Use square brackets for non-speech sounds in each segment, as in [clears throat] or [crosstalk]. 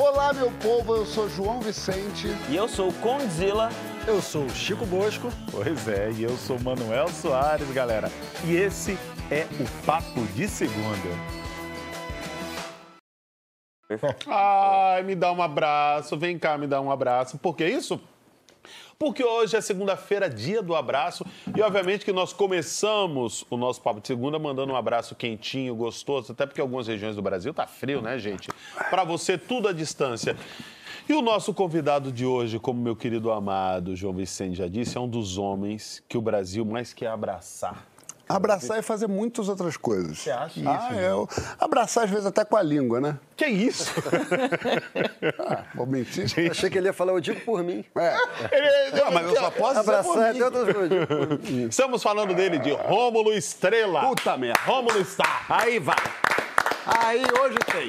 Olá, meu povo, eu sou João Vicente. E eu sou o Condzilla. Eu sou o Chico Bosco. Pois é, e eu sou Manuel Soares, galera. E esse é o Papo de Segunda. Ai, me dá um abraço, vem cá, me dá um abraço. Por que isso? Porque hoje é segunda-feira, dia do abraço, e obviamente que nós começamos o nosso papo de segunda mandando um abraço quentinho, gostoso, até porque algumas regiões do Brasil tá frio, né, gente? Para você tudo à distância. E o nosso convidado de hoje, como meu querido amado João Vicente já disse, é um dos homens que o Brasil mais quer abraçar. Abraçar e fazer muitas outras coisas. Você acha Ah, isso, é. eu- Abraçar, às vezes, até com a língua, né? Que isso? [laughs] Ah, vou mentir. Achei que ele ia falar, eu digo por mim. É. Não, mas eu só posso dizer por Abraçar mim. até outras coisas. Estamos falando dele de Rômulo Estrela. Puta merda. Rômulo está. Aí vai. Aí hoje tem.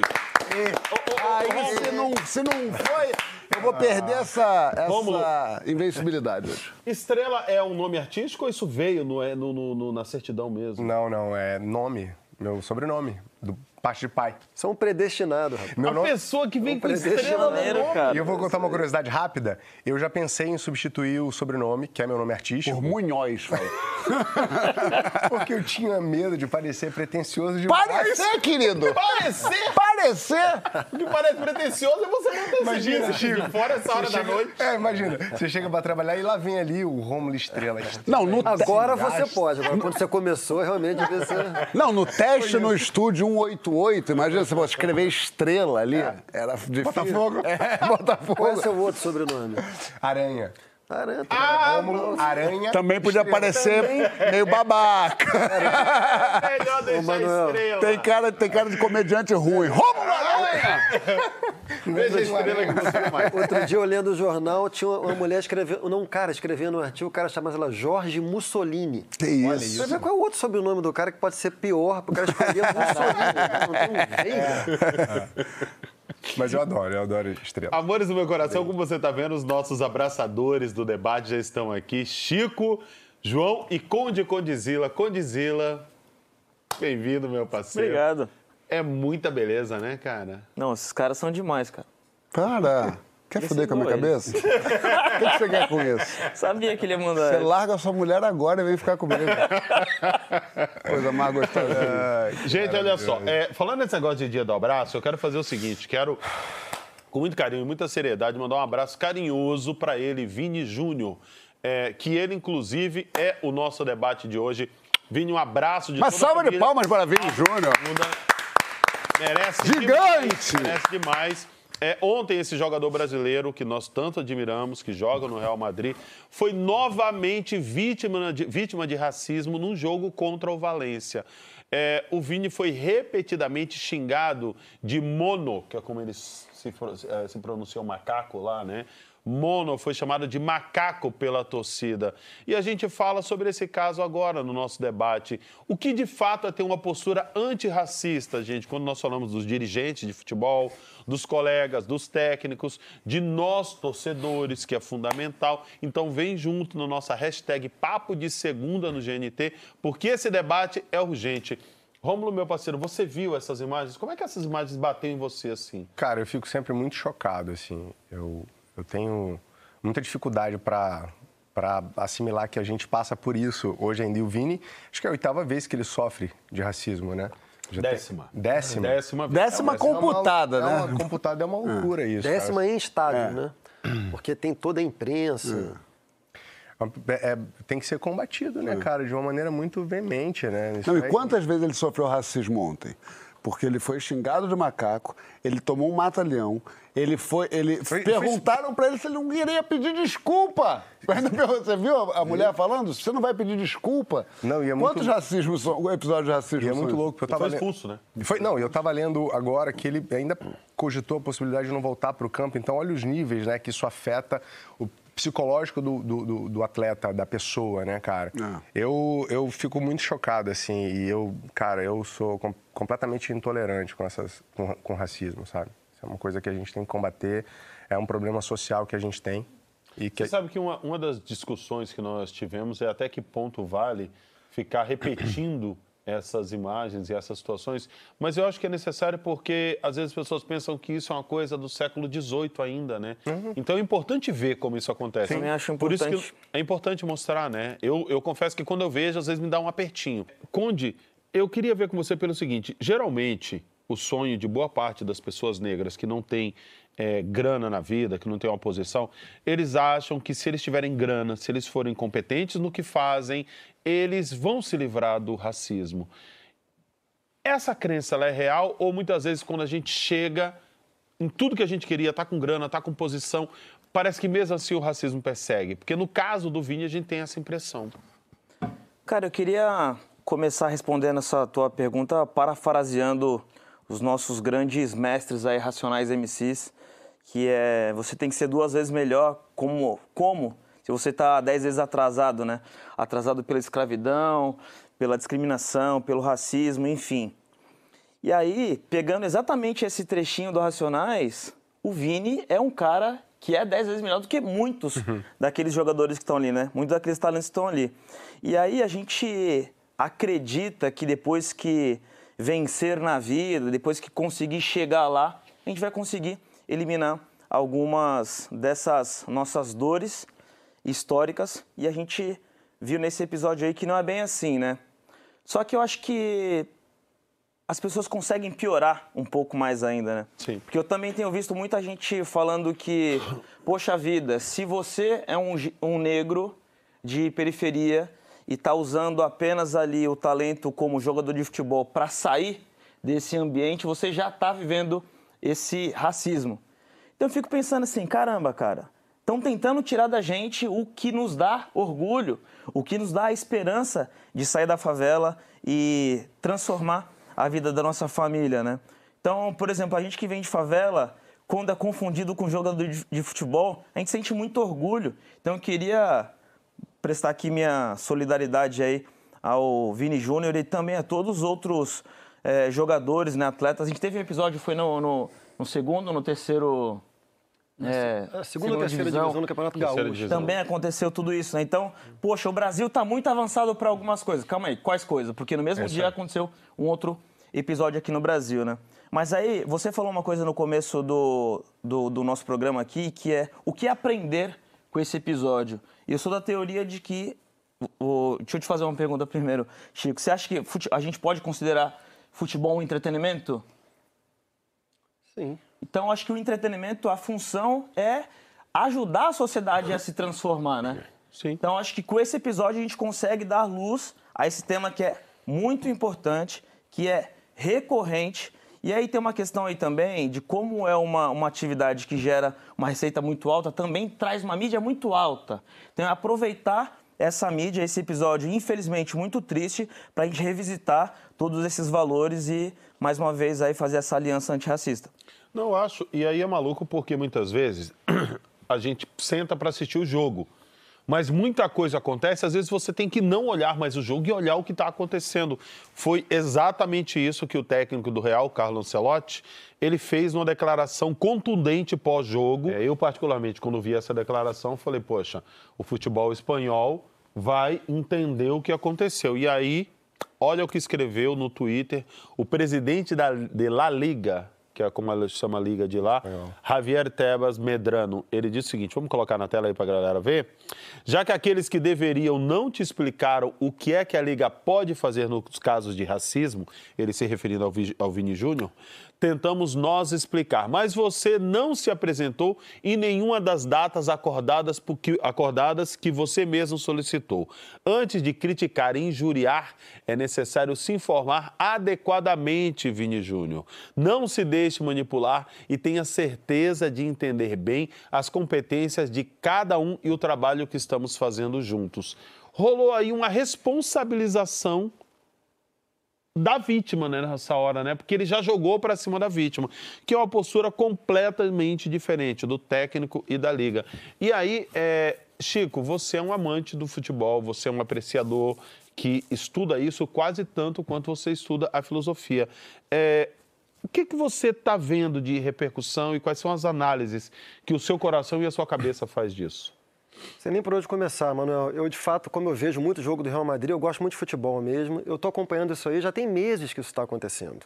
Aí se não, se não foi, eu vou perder essa, essa invencibilidade hoje. Estrela é um nome artístico ou isso veio no, é, no- no- no- na certidão mesmo? Não, não, é nome, meu sobrenome, do parte de pai. São predestinados, rapaz. Meu a nome... pessoa que vem com presente estrela no cara. E eu vou contar uma curiosidade rápida. Eu já pensei em substituir o sobrenome, que é meu nome artístico, Por Munhoz, [laughs] porque eu tinha medo de parecer pretencioso demais. Parecer, querido! Parecer! Parecer! O que parece pretencioso é você não ter Imagina, Chico. de fora essa hora Você da chega- noite. É, imagina. Você chega pra trabalhar e lá vem ali o Rômulo Estrela. Não, no, te- Agora você pode. Agora, quando você começou, realmente ser... não, no teste no estúdio 188, imagina você pode escrever estrela ali. Era difícil. Botafogo. [laughs] É, Qual é o Botafogo. seu outro sobrenome? Aranha. Aranha. Rômulo Aranha. Também podia Estrela. parecer meio babaca. Melhor deixar Manuel, estrela. Tem cara, tem cara de comediante ruim. Rômulo Aranha! [laughs] Veja a estrela que você mais. Outro dia, lendo o jornal, tinha uma- mulher escrevendo... Não, um cara escrevendo um artigo, o cara chamava ela Jorge Mussolini. Que isso? Você vê qual é o outro sobrenome do cara que pode ser pior, pro cara escolher [laughs] Mussolini. Não tem um Veiga. Mas eu adoro, eu adoro Estrela. Amores do meu coração, como você está vendo, os nossos abraçadores do debate já estão aqui. Chico, João e Conde Condizila. Condizila, bem-vindo, meu parceiro. Obrigado. É muita beleza, né, cara? Não, esses caras são demais, cara. Para. Quer foder com a minha cabeça? O que que você quer com isso? [laughs] Sabia que ele ia mandar. Você larga a sua mulher agora e vem ficar comigo. [laughs] Coisa mais gostosa. Gente, olha só, é, falando nesse negócio de dia do abraço, eu quero fazer o seguinte, quero, com muito carinho e muita seriedade, mandar um abraço carinhoso para ele, Vini Júnior, é, que ele, inclusive, é o nosso debate de hoje. Vini, um abraço de Uma toda a salva de palmas para Vini Júnior. Merece Gigante! demais. Merece demais. É, ontem, esse jogador brasileiro que nós tanto admiramos, que joga no Real Madrid, foi novamente vítima de, vítima de racismo num jogo contra o Valência. É, o Vini foi repetidamente xingado de mono, que é como eles se, se pronunciam macaco lá, né? Mono foi chamado de macaco pela torcida. E a gente fala sobre esse caso agora no nosso debate. O que de fato é ter uma postura antirracista, gente, quando nós falamos dos dirigentes de futebol, dos colegas, dos técnicos, de nós torcedores, que é fundamental. Então vem junto na nossa hashtag Papo de Segunda no GNT, porque esse debate é urgente. Rômulo, meu parceiro, você viu essas imagens? Como é que essas imagens bateram em você assim? Cara, eu fico sempre muito chocado, assim. Eu, eu tenho muita dificuldade para para assimilar que a gente passa por isso hoje ainda. E o Vini, acho que é a oitava vez que ele sofre de racismo, né? Já tem- Décima. Décima. Décima vez. Décima É uma- computada, é uma, né? computada é uma loucura isso. cara. Décima em estádio, né? Porque tem toda a imprensa. É- é- tem que ser combatido, né, cara? De uma maneira muito veemente, né? Isso Não, e quantas vezes ele sofreu racismo ontem? Porque ele foi xingado de macaco, ele tomou um mata-leão, ele foi. Ele Foi- perguntaram pra ele se ele não iria pedir desculpa. [laughs] Você viu a mulher falando? Você não vai pedir desculpa? Não, e é muito- Quantos racismos são, episódios de racismo E é muito louco, porque eu Foi tava lendo- expulso, né? Foi, não, eu tava lendo agora que ele ainda cogitou a possibilidade de não voltar para o campo. Então, olha os níveis, né, que isso afeta o psicológico do, do, do- do atleta, da pessoa, né, cara? É. Eu, eu fico muito chocado, assim, e eu, cara, eu sou com- completamente intolerante com, essas, com, com racismo, sabe? Isso é uma coisa que a gente tem que combater, é um problema social que a gente tem. E que, Você sabe que uma, uma das discussões que nós tivemos é até que ponto vale ficar repetindo essas imagens e essas situações, mas eu acho que é necessário porque às vezes as pessoas pensam que isso é uma coisa do século XVIII ainda, né? Então é importante ver como isso acontece. Também acho Por isso que importante. é importante mostrar, né? Eu, eu confesso que quando eu vejo, às vezes me dá um apertinho. Conde, eu queria ver com você pelo seguinte: geralmente, o sonho de boa parte das pessoas negras que não têm eh, grana na vida, que não têm uma posição, eles acham que se eles tiverem grana, se eles forem competentes no que fazem, eles vão se livrar do racismo. Essa crença é real ou muitas vezes quando a gente chega em tudo que a gente queria, tá com grana, tá com posição, parece que mesmo assim o racismo persegue? Porque no caso do Vini a gente tem essa impressão. Cara, eu queria começar respondendo essa tua pergunta parafraseando os nossos grandes mestres aí, racionais MCs, que é você tem que ser duas vezes melhor como como se você está dez vezes atrasado, né? Atrasado pela escravidão, pela discriminação, pelo racismo, enfim. E aí, pegando exatamente esse trechinho do Racionais, o Vini é um cara que é 10 vezes melhor do que muitos daqueles jogadores que estão ali, né? Muitos daqueles talentos que estão ali. E aí a gente acredita que depois que vencer na vida, depois que conseguir chegar lá, a gente vai conseguir eliminar algumas dessas nossas dores históricas. E a gente viu nesse episódio aí que não é bem assim, né? Só que eu acho que as pessoas conseguem piorar um pouco mais ainda, né? Sim. Porque eu também tenho visto muita gente falando que, poxa vida, se você é um, um negro de periferia e está usando apenas ali o talento como jogador de futebol para sair desse ambiente, você já está vivendo esse racismo. Então eu fico pensando assim, caramba, cara, estão tentando tirar da gente o que nos dá orgulho, o que nos dá a esperança de sair da favela e transformar a vida da nossa família, né? Então, por exemplo, a gente que vem de favela, quando é confundido com jogador de futebol, a gente sente muito orgulho. Então, eu queria prestar aqui minha solidariedade aí ao Vini Júnior e também a todos os outros eh, jogadores, né, atletas. A gente teve um episódio, foi no, no, no segundo, no terceiro... eh, A segunda ou terceira divisão, do Campeonato Terceira Gaúcho. divisão. também aconteceu tudo isso, né? Então, poxa, o Brasil está muito avançado para algumas coisas. Calma aí, quais coisas? Porque no mesmo dia aconteceu um outro episódio aqui no Brasil, né? Mas aí, você falou uma coisa no começo do, do, do nosso programa aqui, que é o que aprender com esse episódio. E eu sou da teoria de que. o- deixa eu te fazer uma pergunta primeiro, Chico. Você acha que fute- a gente pode considerar futebol um entretenimento? Sim. Então, acho que o entretenimento, a função é ajudar a sociedade a se transformar, né? Sim. Então, acho que com esse episódio a gente consegue dar luz a esse tema que é muito importante, que é recorrente. E aí tem uma questão aí também de como é uma, uma atividade que gera uma receita muito alta, também traz uma mídia muito alta. Então, é aproveitar essa mídia, esse episódio, infelizmente, muito triste, para a gente revisitar todos esses valores e, mais uma vez, aí fazer essa aliança antirracista. Não, acho. E aí é maluco porque muitas vezes [clears throat] a gente senta para assistir o jogo. Mas muita coisa acontece, às vezes você tem que não olhar mais o jogo e olhar o que está acontecendo. Foi exatamente isso que o técnico do Real, Carlo Ancelotti, ele fez numa declaração contundente pós-jogo. É, eu, particularmente, quando vi essa declaração, falei, poxa, o futebol espanhol vai entender o que aconteceu. E aí, olha o que escreveu no Twitter o presidente da, de La Liga, que é como ela chama a liga de lá, Javier Tebas Medrano. Ele disse o seguinte: vamos colocar na tela aí para a galera ver. Já que aqueles que deveriam não te explicaram o que é que a liga pode fazer nos casos de racismo, ele se referindo ao, ao Vini Júnior, tentamos nós explicar. Mas você não se apresentou em nenhuma das datas acordadas, por que, acordadas que você mesmo solicitou. Antes de criticar e injuriar, é necessário se informar adequadamente, Vini Júnior. Não se deixe manipular e tenha certeza de entender bem as competências de cada um e o trabalho que estamos fazendo juntos. Rolou aí uma responsabilização da vítima, né, nessa hora, né? Porque ele já jogou para cima da vítima, que é uma postura completamente diferente do técnico e da liga. E aí, é, Chico, você é um amante do futebol, você é um apreciador que estuda isso quase tanto quanto você estuda a filosofia. É, o que, que você está vendo de repercussão e quais são as análises que o seu coração e a sua cabeça faz disso? Sem nem por onde começar, Manuel. Eu, de fato, como eu vejo muito jogo do Real Madrid, eu gosto muito de futebol mesmo. Eu estou acompanhando isso aí, já tem meses que isso está acontecendo.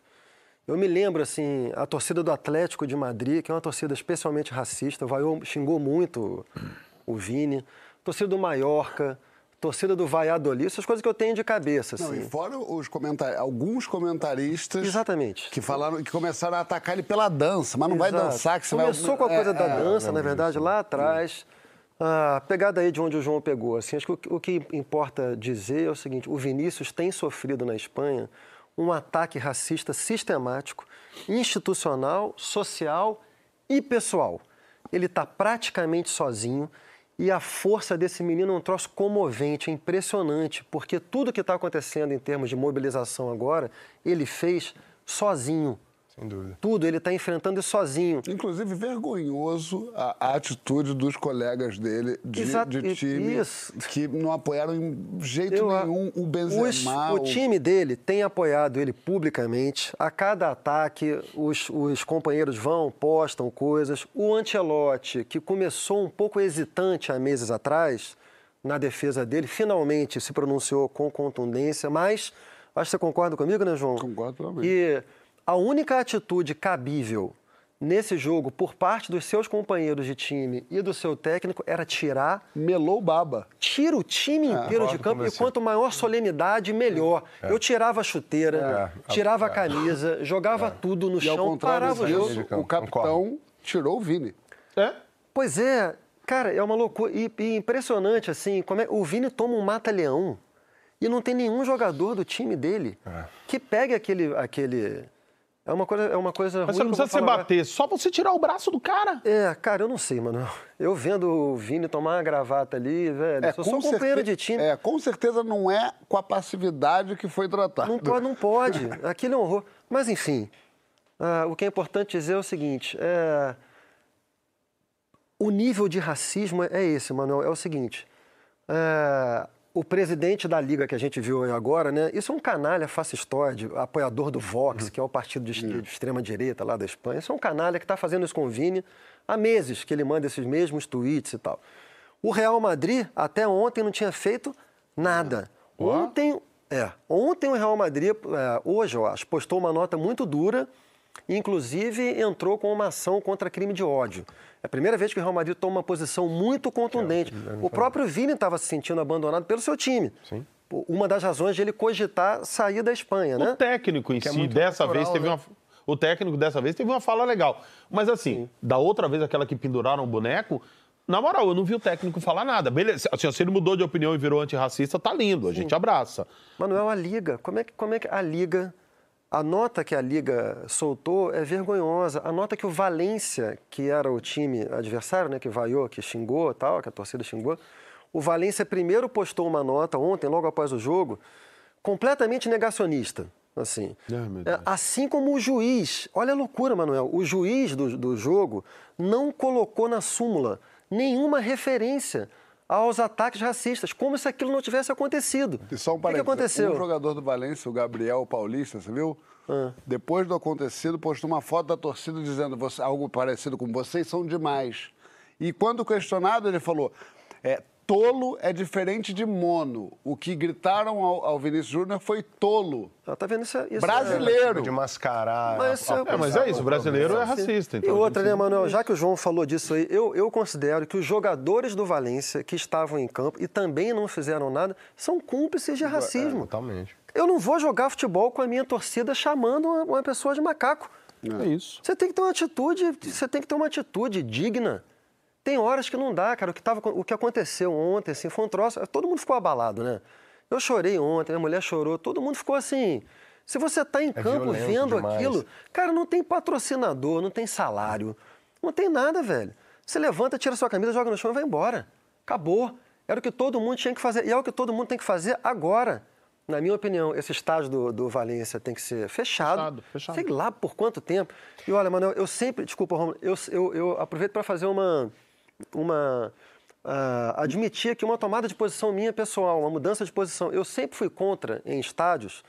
Eu me lembro, assim, a torcida do Atlético de Madrid, que é uma torcida especialmente racista, Vaiô xingou muito o Vini. Torcida do Mallorca, torcida do Valladolid, essas coisas que eu tenho de cabeça, Não, assim. e fora os comentar... alguns comentaristas Exatamente. que falaram que começaram a atacar ele pela dança, mas não vai Exato. dançar que você Começou vai com a coisa É, da é. dança, na verdade, lá atrás. A pegada aí de onde o João pegou. Assim, acho que o o que importa dizer é o seguinte: o Vinícius tem sofrido na Espanha um ataque racista sistemático, institucional, social e pessoal. Ele está praticamente sozinho e a força desse menino é um troço comovente, é impressionante, porque tudo que está acontecendo em termos de mobilização agora, ele fez sozinho. Sem dúvida. Tudo, ele está enfrentando isso sozinho. Inclusive, vergonhoso a, a atitude dos colegas dele de, Exato, de time isso. que não apoiaram em jeito Eu nenhum o Os- Benzema. o time dele tem apoiado ele publicamente. A cada ataque, os, os companheiros vão, postam coisas. O Ancelotti, que começou um pouco hesitante há meses atrás na defesa dele, finalmente se pronunciou com contundência, mas acho que você concorda comigo, né, João? Concordo totalmente. E a única atitude cabível nesse jogo por parte dos seus companheiros de time e do seu técnico era tirar Melou baba. tira o time inteiro de concordo com campo e quanto maior solenidade, melhor. Eu tirava a chuteira, É. tirava a camisa, jogava tudo no E chão, contrário parava o jogo. o capitão tirou o Vini. É? Pois é, cara, é uma loucura. E, e impressionante, assim, como é, o Vini toma um mata-leão e não tem nenhum jogador do time dele que pegue aquele. aquele... É uma coisa, é uma coisa Mas ruim você não precisa se falar bater, só você tirar o braço do cara. É, cara, eu não sei, mano. Eu vendo o Vini tomar uma gravata ali, velho, sou só com companheiro de time. É, com certeza não é com a passividade que foi tratado. Não pode, não pode. [laughs] Aquilo é um horror. Mas, enfim, ah, o que é importante dizer é o seguinte: é, o nível de racismo é esse, Manuel. É o seguinte: é, o presidente da liga que a gente viu agora, né? Isso é um canalha fascistoide, apoiador do Vox, que é o partido de, de extrema direita lá da Espanha. Isso é um canalha que está fazendo isso com o Vini há meses que ele manda esses mesmos tweets e tal. O Real Madrid até ontem não tinha feito nada. Ontem, é, ontem o Real Madrid, é, hoje eu acho, postou uma nota muito dura, inclusive entrou com uma ação contra crime de ódio. É a primeira vez que o Real Madrid toma uma posição muito contundente. O próprio Vini estava se sentindo abandonado pelo seu time. Sim. Uma das razões de ele cogitar sair da Espanha, O né? técnico em Que é si, muito dessa natural, vez, teve né? uma. O técnico dessa vez teve uma fala legal. Mas assim, da outra vez, aquela que penduraram o boneco, na moral, eu não vi o técnico falar nada. Beleza, assim, se ele mudou de opinião e virou antirracista, tá lindo, a gente abraça. Manuel, a Liga, como é que, como é que a Liga, a nota que a Liga soltou é vergonhosa. A nota que o Valência, que era o time adversário, né, que vaiou, que xingou e tal, que a torcida xingou, o Valência primeiro postou uma nota ontem, logo após o jogo, completamente negacionista. Assim. É, Deus. assim como o juiz, olha a loucura, Manuel, o juiz do, do jogo não colocou na súmula nenhuma referência aos ataques racistas, como se aquilo não tivesse acontecido. E só um o que, que parênteses, aconteceu? Um jogador do Valência, o Gabriel Paulista, você viu? Ah. Depois do acontecido, postou uma foto da torcida dizendo "Você- algo parecido com vocês são demais. E quando questionado, ele falou: é, tolo é diferente de mono. O que gritaram ao, ao Vinícius Júnior foi tolo. Ah, tá vendo isso? isso Brasileiro. De mascarar. Mas isso a- a- é- É, mas é isso, o brasileiro é racista. E Então outra, tem né, Manuel? Já que o João falou disso aí, eu, eu considero que os jogadores do Valência que estavam em campo e também não fizeram nada são cúmplices de racismo. Totalmente. Eu não vou jogar futebol com a minha torcida chamando uma, uma pessoa de macaco. É isso. Você tem que ter uma atitude, você tem que ter uma atitude digna. Tem horas que não dá, cara. O que, tava, o que aconteceu ontem, assim, foi um troço. Todo mundo ficou abalado, né? Eu chorei ontem, minha mulher chorou, todo mundo ficou assim. Se você está em campo violento vendo demais. aquilo, cara, não tem patrocinador, não tem salário, não tem nada, velho. Você levanta, tira sua camisa, joga no chão e vai embora. Acabou. Era o que todo mundo tinha que fazer. E é o que todo mundo tem que fazer agora. Na minha opinião, esse estágio do, do Valência tem que ser fechado. Fechado, fechado. Sei lá por quanto tempo. E olha, Manuel, eu sempre. Desculpa, Romulo, eu, eu, eu aproveito para fazer uma. Uma ah, admitir aqui uma tomada de posição minha pessoal, uma mudança de posição. Eu sempre fui contra, em estádios,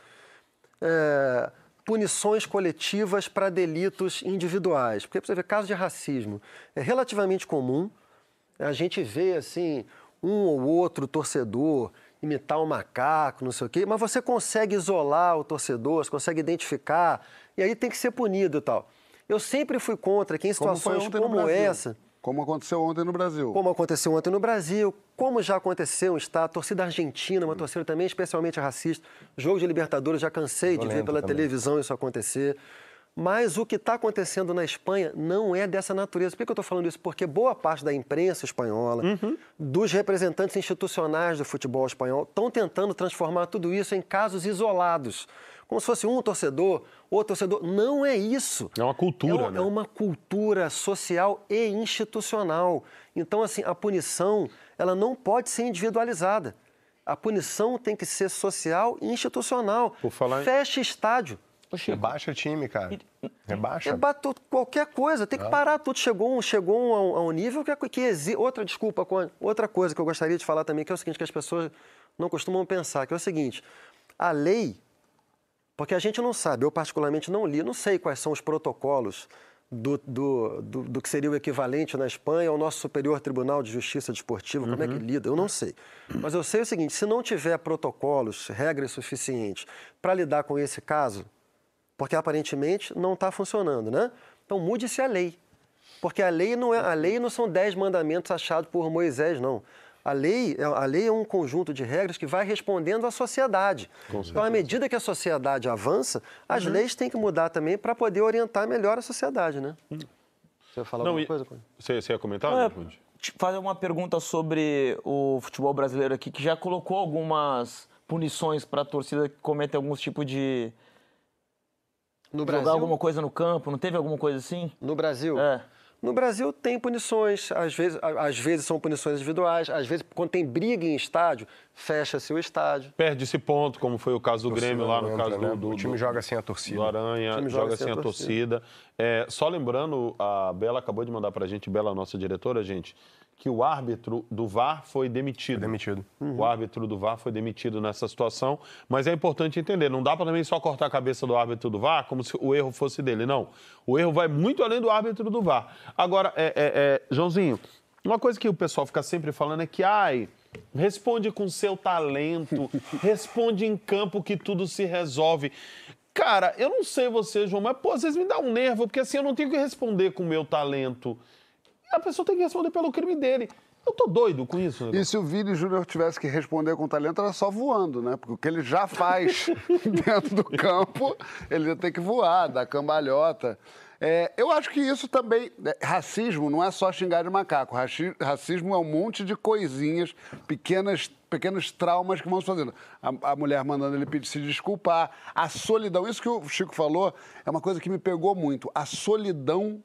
é, punições coletivas para delitos individuais. Porque, você ver, caso de racismo é relativamente comum. a gente vê assim um ou outro torcedor imitar um macaco, não sei o quê, mas você consegue isolar o torcedor, você consegue identificar, e aí tem que ser punido e tal. Eu sempre fui contra que em Como situações como Brasil. essa, Como aconteceu ontem no Brasil. como aconteceu ontem no Brasil, como já aconteceu, está a torcida argentina, uma torcida também especialmente racista. Jogo de Libertadores, já cansei de ver pela também. televisão isso acontecer. Mas o que está acontecendo na Espanha não é dessa natureza. Por que eu estou falando isso? Porque boa parte da imprensa espanhola, dos representantes institucionais do futebol espanhol, estão tentando transformar tudo isso em casos isolados. Como se fosse um torcedor, outro torcedor. Não é isso. É uma cultura, É, um- né? é uma cultura social e institucional. Então, assim, a punição, ela não pode ser individualizada. A punição tem que ser social e institucional. Por falar em- Fecha estádio. Rebaixa time, cara. Rebaixa. Rebate qualquer coisa, tem que parar tudo. Chegou, um, chegou um, a, um, a um nível que, é- que exi- Outra desculpa, outra coisa que eu gostaria de falar também, que é o seguinte, que as pessoas não costumam pensar, que é o seguinte, a lei, porque a gente não sabe, eu particularmente não li, não sei quais são os protocolos do, do, do, do que seria o equivalente na Espanha ao nosso Superior Tribunal de Justiça Desportiva, como é que lida, eu não sei. Mas eu sei o seguinte, se não tiver protocolos, regras suficientes para lidar com esse caso, porque aparentemente não está funcionando, né? Então mude-se a lei. Porque a lei não é a lei não são dez mandamentos achados por Moisés, não. A lei, é- a lei é um conjunto de regras que vai respondendo à sociedade. Então, à medida que a sociedade avança, as leis têm que mudar também para poder orientar melhor a sociedade, né? Você vai falar Não, alguma e- coisa? Você, você ia comentar, É, te fazer uma pergunta sobre o futebol brasileiro aqui, que já colocou algumas punições para a torcida que comete alguns tipos de. No jogar Brasil, alguma coisa no campo, não teve alguma coisa assim? no Brasil, É. No Brasil tem punições, às vezes, a- às vezes são punições individuais, às vezes quando tem briga em estádio, fecha-se o estádio. Perde esse ponto, como foi o caso do Grêmio lá no Entra, caso né? do, do- O time joga sem a torcida. do Aranha, O time joga, sem a torcida. É, só lembrando, a Bela acabou de mandar pra gente, Bela, nossa diretora, gente, que o árbitro do VAR foi demitido. demitido. O árbitro do VAR foi demitido nessa situação, mas é importante entender, não dá para também só cortar a cabeça do árbitro do VAR como se o erro fosse dele, não. O erro vai muito além do árbitro do VAR. Agora, é, é, é, Joãozinho, uma coisa que o pessoal fica sempre falando é que, ai, responde com seu talento, [laughs] responde em campo que tudo se resolve. Cara, eu não sei você, João, mas pô, às vezes me dá um nervo, porque assim, eu não tenho que responder com o meu talento. A pessoa tem que responder pelo crime dele. Eu tô doido com isso. né? E se o Vini Júnior tivesse que responder com talento, era só voando, né? Porque o que ele já faz [laughs] dentro do campo, ele ia ter que voar, dar cambalhota. É, eu acho que isso também. é, racismo não é só xingar de macaco. Raci- Racismo é um monte de coisinhas, pequenas, pequenos traumas que vão se fazendo. A, a mulher mandando ele pedir se desculpar. A solidão, isso que o Chico falou, é uma coisa que me pegou muito. A solidão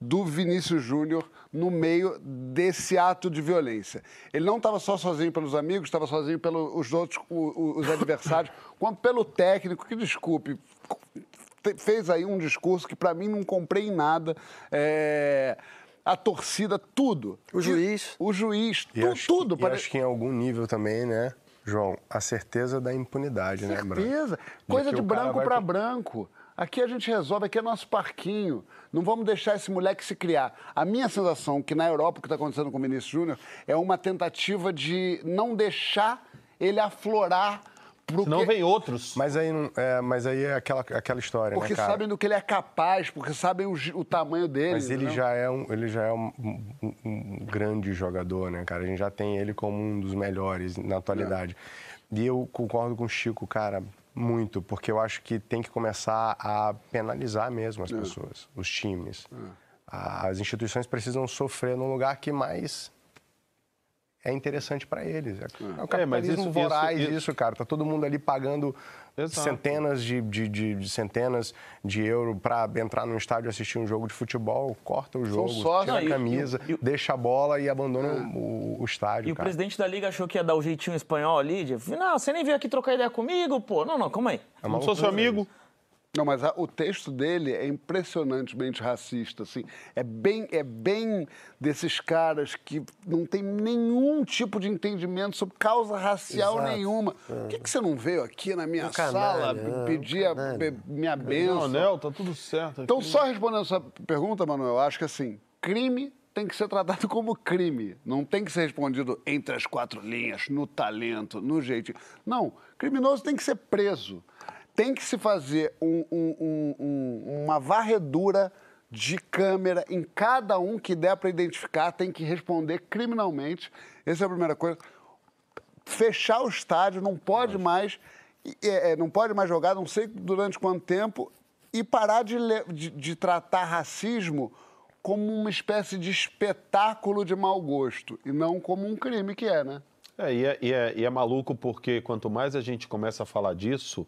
do Vinícius Júnior no meio desse ato de violência. Ele não estava só sozinho pelos amigos, estava sozinho pelos outros, os adversários, [laughs] como pelo técnico, que desculpe, fez aí um discurso que para mim não comprei em nada. É, a torcida, tudo. O juiz. O juiz, E tu- acho, tudo. e pare- acho que em algum nível também, né, João, a certeza da impunidade, né, Branco? Certeza. Coisa de cara branco para branco. Aqui a gente resolve, aqui é nosso parquinho. Não vamos deixar esse moleque se criar. A minha sensação que na Europa o que está acontecendo com o Vinícius Júnior é uma tentativa de não deixar ele aflorar pro Senão que- vem outros. Mas aí, não- é, mas aí é aquela, aquela história, porque né, cara? sabem do que ele é capaz, porque sabem o, o tamanho dele. Mas ele entendeu? já é, um, ele já é um, um- um grande jogador, né, cara? A gente já tem ele como um dos melhores na atualidade. E eu concordo com o Chico, cara, muito, porque eu acho que tem que começar a penalizar mesmo as pessoas, os times. A- As instituições precisam sofrer num lugar que mais é interessante para eles. É, é o mas capitalismo isso- voraz isso- isso, isso- cara. Tá todo mundo ali pagando Exato. centenas de, de, de- de centenas de euros para entrar num estádio e assistir um jogo de futebol, corta o jogo, sócios. tira Não, a camisa, e- e- deixa a bola e abandona o, o estádio, E o cara. presidente da liga achou que ia dar o jeitinho espanhol ali, de, não, você nem veio aqui trocar ideia comigo, pô. Não, não, calma aí. É não sou seu amigo. Não, mas a- o texto dele é impressionantemente racista, assim. É bem, é bem desses caras que não tem nenhum tipo de entendimento sobre causa racial Exato. nenhuma. Por que, que você não veio aqui na minha Um canalha, sala é, um pedir a- canalha. be- minha Não, benção? anel, tá tudo certo. Então, aqui. só respondendo essa pergunta, Manuel, eu acho que assim, crime tem que ser tratado [laughs] como crime. Não tem que ser respondido entre as quatro linhas, no talento, no jeito. Não, criminoso tem que ser preso. Tem que se fazer um, um, um, uma varredura de câmera em cada um que der para identificar, tem que responder criminalmente. Essa é a primeira coisa. Fechar o estádio, não pode mais, é, não pode mais jogar, não sei durante quanto tempo, e parar de, de, de tratar racismo como uma espécie de espetáculo de mau gosto e não como um crime que é, né? É e, é, e, é, e é maluco porque quanto mais a gente começa a falar disso,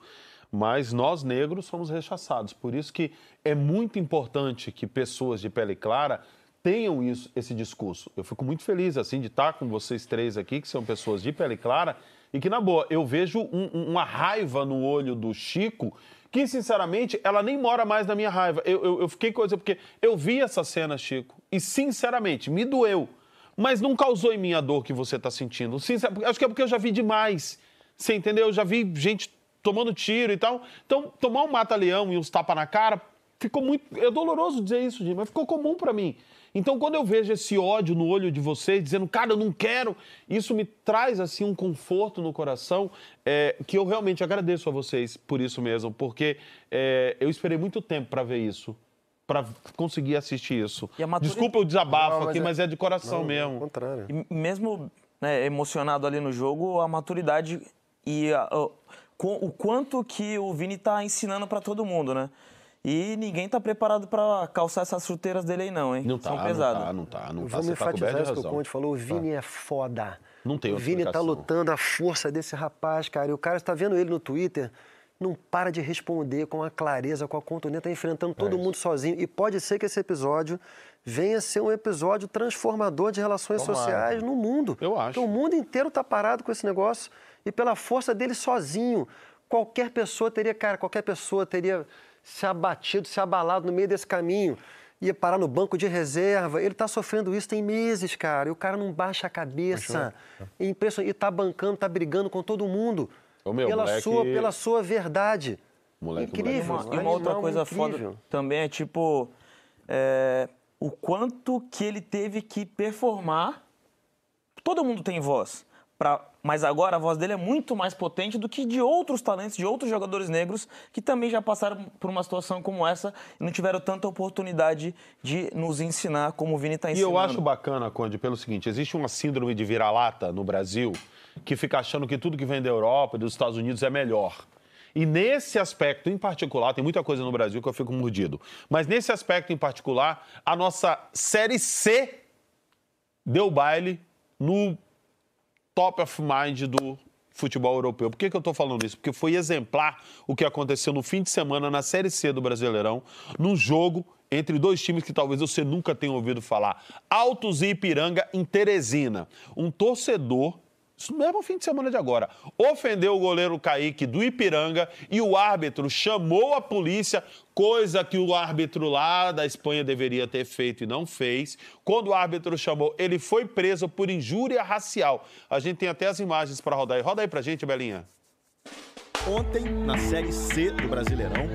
mais nós negros somos rechaçados. Por isso que é muito importante que pessoas de pele clara tenham isso, esse discurso. Eu fico muito feliz assim de estar com vocês três aqui, que são pessoas de pele clara, e que, na boa, eu vejo um, uma raiva no olho do Chico que, sinceramente, ela nem mora mais na minha raiva. Eu, eu, eu fiquei coisa, porque eu vi essa cena, Chico, e, sinceramente, me doeu. Mas não causou em mim a dor que você está sentindo. Sincer... Acho que é porque eu já vi demais. Você entendeu? Eu já vi gente tomando tiro e tal. Então, tomar um mata-leão e uns tapa na cara ficou muito. É doloroso dizer isso, mas ficou comum para mim. Então, quando eu vejo esse ódio no olho de vocês, dizendo, cara, eu não quero, isso me traz, assim, um conforto no coração é, que eu realmente agradeço a vocês por isso mesmo, porque é, eu esperei muito tempo para ver isso, para conseguir assistir isso. Maturidade... Desculpa o desabafo não, mas aqui, é... mas é de coração não, mesmo. contrário. E mesmo né, emocionado ali no jogo, a maturidade e a, a, o quanto que o Vini está ensinando para todo mundo, né? E ninguém tá preparado para calçar essas chuteiras dele aí, não, hein? Não tá, São pesadas. Não tá, não tá, não tá. Vamos tá enfatizar isso que o Conte falou. O Vini tá. é foda. Não tem O Vini tá lutando a força desse rapaz, cara. E o cara está vendo ele no Twitter, não para de responder com a clareza, com a contundência, tá enfrentando todo é mundo sozinho. E pode ser que esse episódio venha a ser um episódio transformador de relações Tomara. sociais no mundo. Eu acho. Porque o mundo inteiro tá parado com esse negócio. E pela força dele sozinho, qualquer pessoa teria, cara, qualquer pessoa teria se abatido, se abalado no meio desse caminho, ia parar no banco de reserva. Ele está sofrendo isso tem meses, cara. E o cara não baixa a cabeça. É impressionante. E está bancando, está brigando com todo mundo. Ô, meu, pela, moleque... sua, pela sua verdade. Moleque, incrível. Moleque. E uma, outra coisa incrível. foda também é tipo. É, o quanto que ele teve que performar. Todo mundo tem voz. Pra mas agora a voz dele é muito mais potente do que de outros talentos, de outros jogadores negros que também já passaram por uma situação como essa e não tiveram tanta oportunidade de nos ensinar como o Vini está ensinando. E eu acho bacana, Conde, pelo seguinte: existe uma síndrome de vira-lata no Brasil que fica achando que tudo que vem da Europa e dos Estados Unidos é melhor. E nesse aspecto em particular, tem muita coisa no Brasil que eu fico mordido, mas nesse aspecto em particular, a nossa Série C deu baile no top of mind do futebol europeu. Por que, que eu estou falando isso? Porque foi exemplar o que aconteceu no fim de semana na Série C do Brasileirão, num jogo entre dois times que talvez você nunca tenha ouvido falar. Altos e Ipiranga em Teresina. Um torcedor isso não é o fim de semana de agora. Ofendeu o goleiro Kaique do Ipiranga e o árbitro chamou a polícia, coisa que o árbitro lá da Espanha deveria ter feito e não fez. Quando o árbitro chamou, ele foi preso por injúria racial. A gente tem até as imagens para rodar aí. Roda aí pra gente, Belinha. Ontem, na Série C do Brasileirão,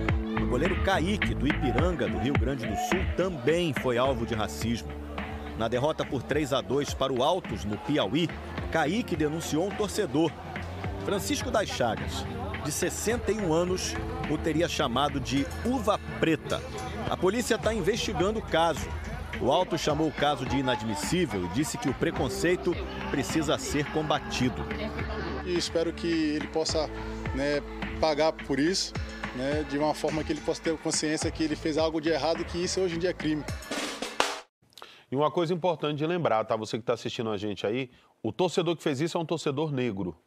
o goleiro Kaique do Ipiranga, do Rio Grande do Sul, também foi alvo de racismo. Na derrota por 3 a 2 para o Altos, no Piauí, Kaique denunciou um torcedor. Francisco das Chagas, de 61 anos, o teria chamado de uva preta. A polícia está investigando o caso. O Alto chamou o caso de inadmissível e disse que o preconceito precisa ser combatido. E espero que ele possa né, pagar por isso, né, de uma forma que ele possa ter consciência que ele fez algo de errado e que isso hoje em dia é crime. E uma coisa importante de lembrar, tá? Você que está assistindo a gente aí, o torcedor que fez isso é um torcedor negro.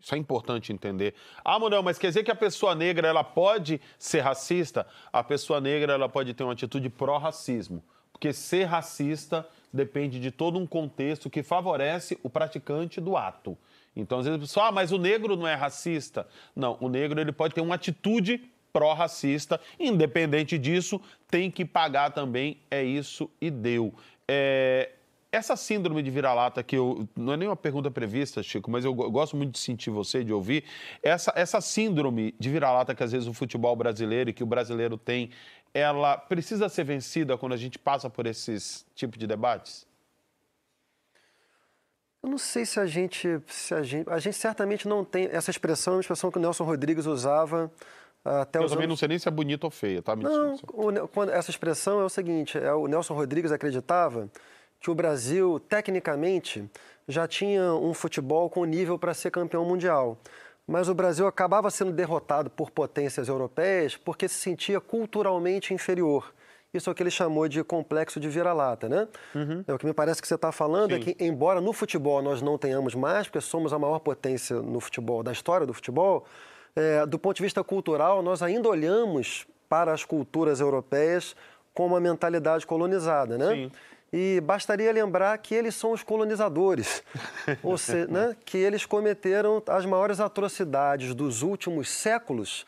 Isso é importante entender. Ah, Manuel, mas quer dizer que a pessoa negra ela pode ser racista? A pessoa negra ela pode ter uma atitude pró-racismo. Porque ser racista depende de todo um contexto que favorece o praticante do ato. Então, às vezes, a pessoa, ah, mas o negro não é racista. Não, o negro ele pode ter uma atitude pró-racista. Independente disso, tem que pagar também. É isso e deu. É, essa síndrome de vira-lata que eu. Não é nem uma pergunta prevista, Chico, mas eu gosto muito de sentir você, de ouvir. Essa, essa síndrome de vira-lata que às vezes o futebol brasileiro e que o brasileiro tem ela precisa ser vencida quando a gente passa por esses tipos de debates? Eu não sei se a gente, se a gente, a gente certamente não tem essa expressão, é uma expressão que o Nelson Rodrigues usava até Eu os também anos... não sei nem se é bonita ou feia, tá? Me Não, o quando- essa expressão é o seguinte: é, o Nelson Rodrigues acreditava que o Brasil, tecnicamente, já tinha um futebol com nível para ser campeão mundial. Mas o Brasil acabava sendo derrotado por potências europeias porque se sentia culturalmente inferior. Isso é o que ele chamou de complexo de vira-lata, né? É o que me parece que você está falando é Sim. que, embora no futebol nós não tenhamos mais, porque somos a maior potência no futebol, da história do futebol, é, do ponto de vista cultural, nós ainda olhamos para as culturas europeias com uma mentalidade colonizada, né? Sim. E bastaria lembrar que eles são os colonizadores, [laughs] ou seja, né, que eles cometeram as maiores atrocidades dos últimos séculos.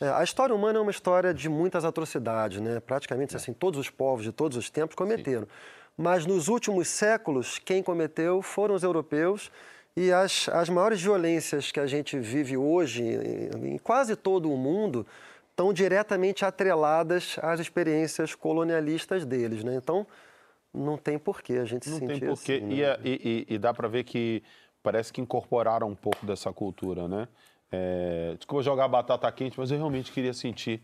É, a história humana é uma história de muitas atrocidades, né? Praticamente assim, todos os povos de todos os tempos cometeram. Mas nos últimos séculos, quem cometeu foram os europeus e as, as maiores violências que a gente vive hoje em, em quase todo o mundo estão diretamente atreladas às experiências colonialistas deles, né? Então, não tem porquê a gente se Não sentir tem porquê. assim. e, né? é- e- e- e dá para ver que parece que incorporaram um pouco dessa cultura, né? É, desculpa jogar batata quente, mas eu realmente queria sentir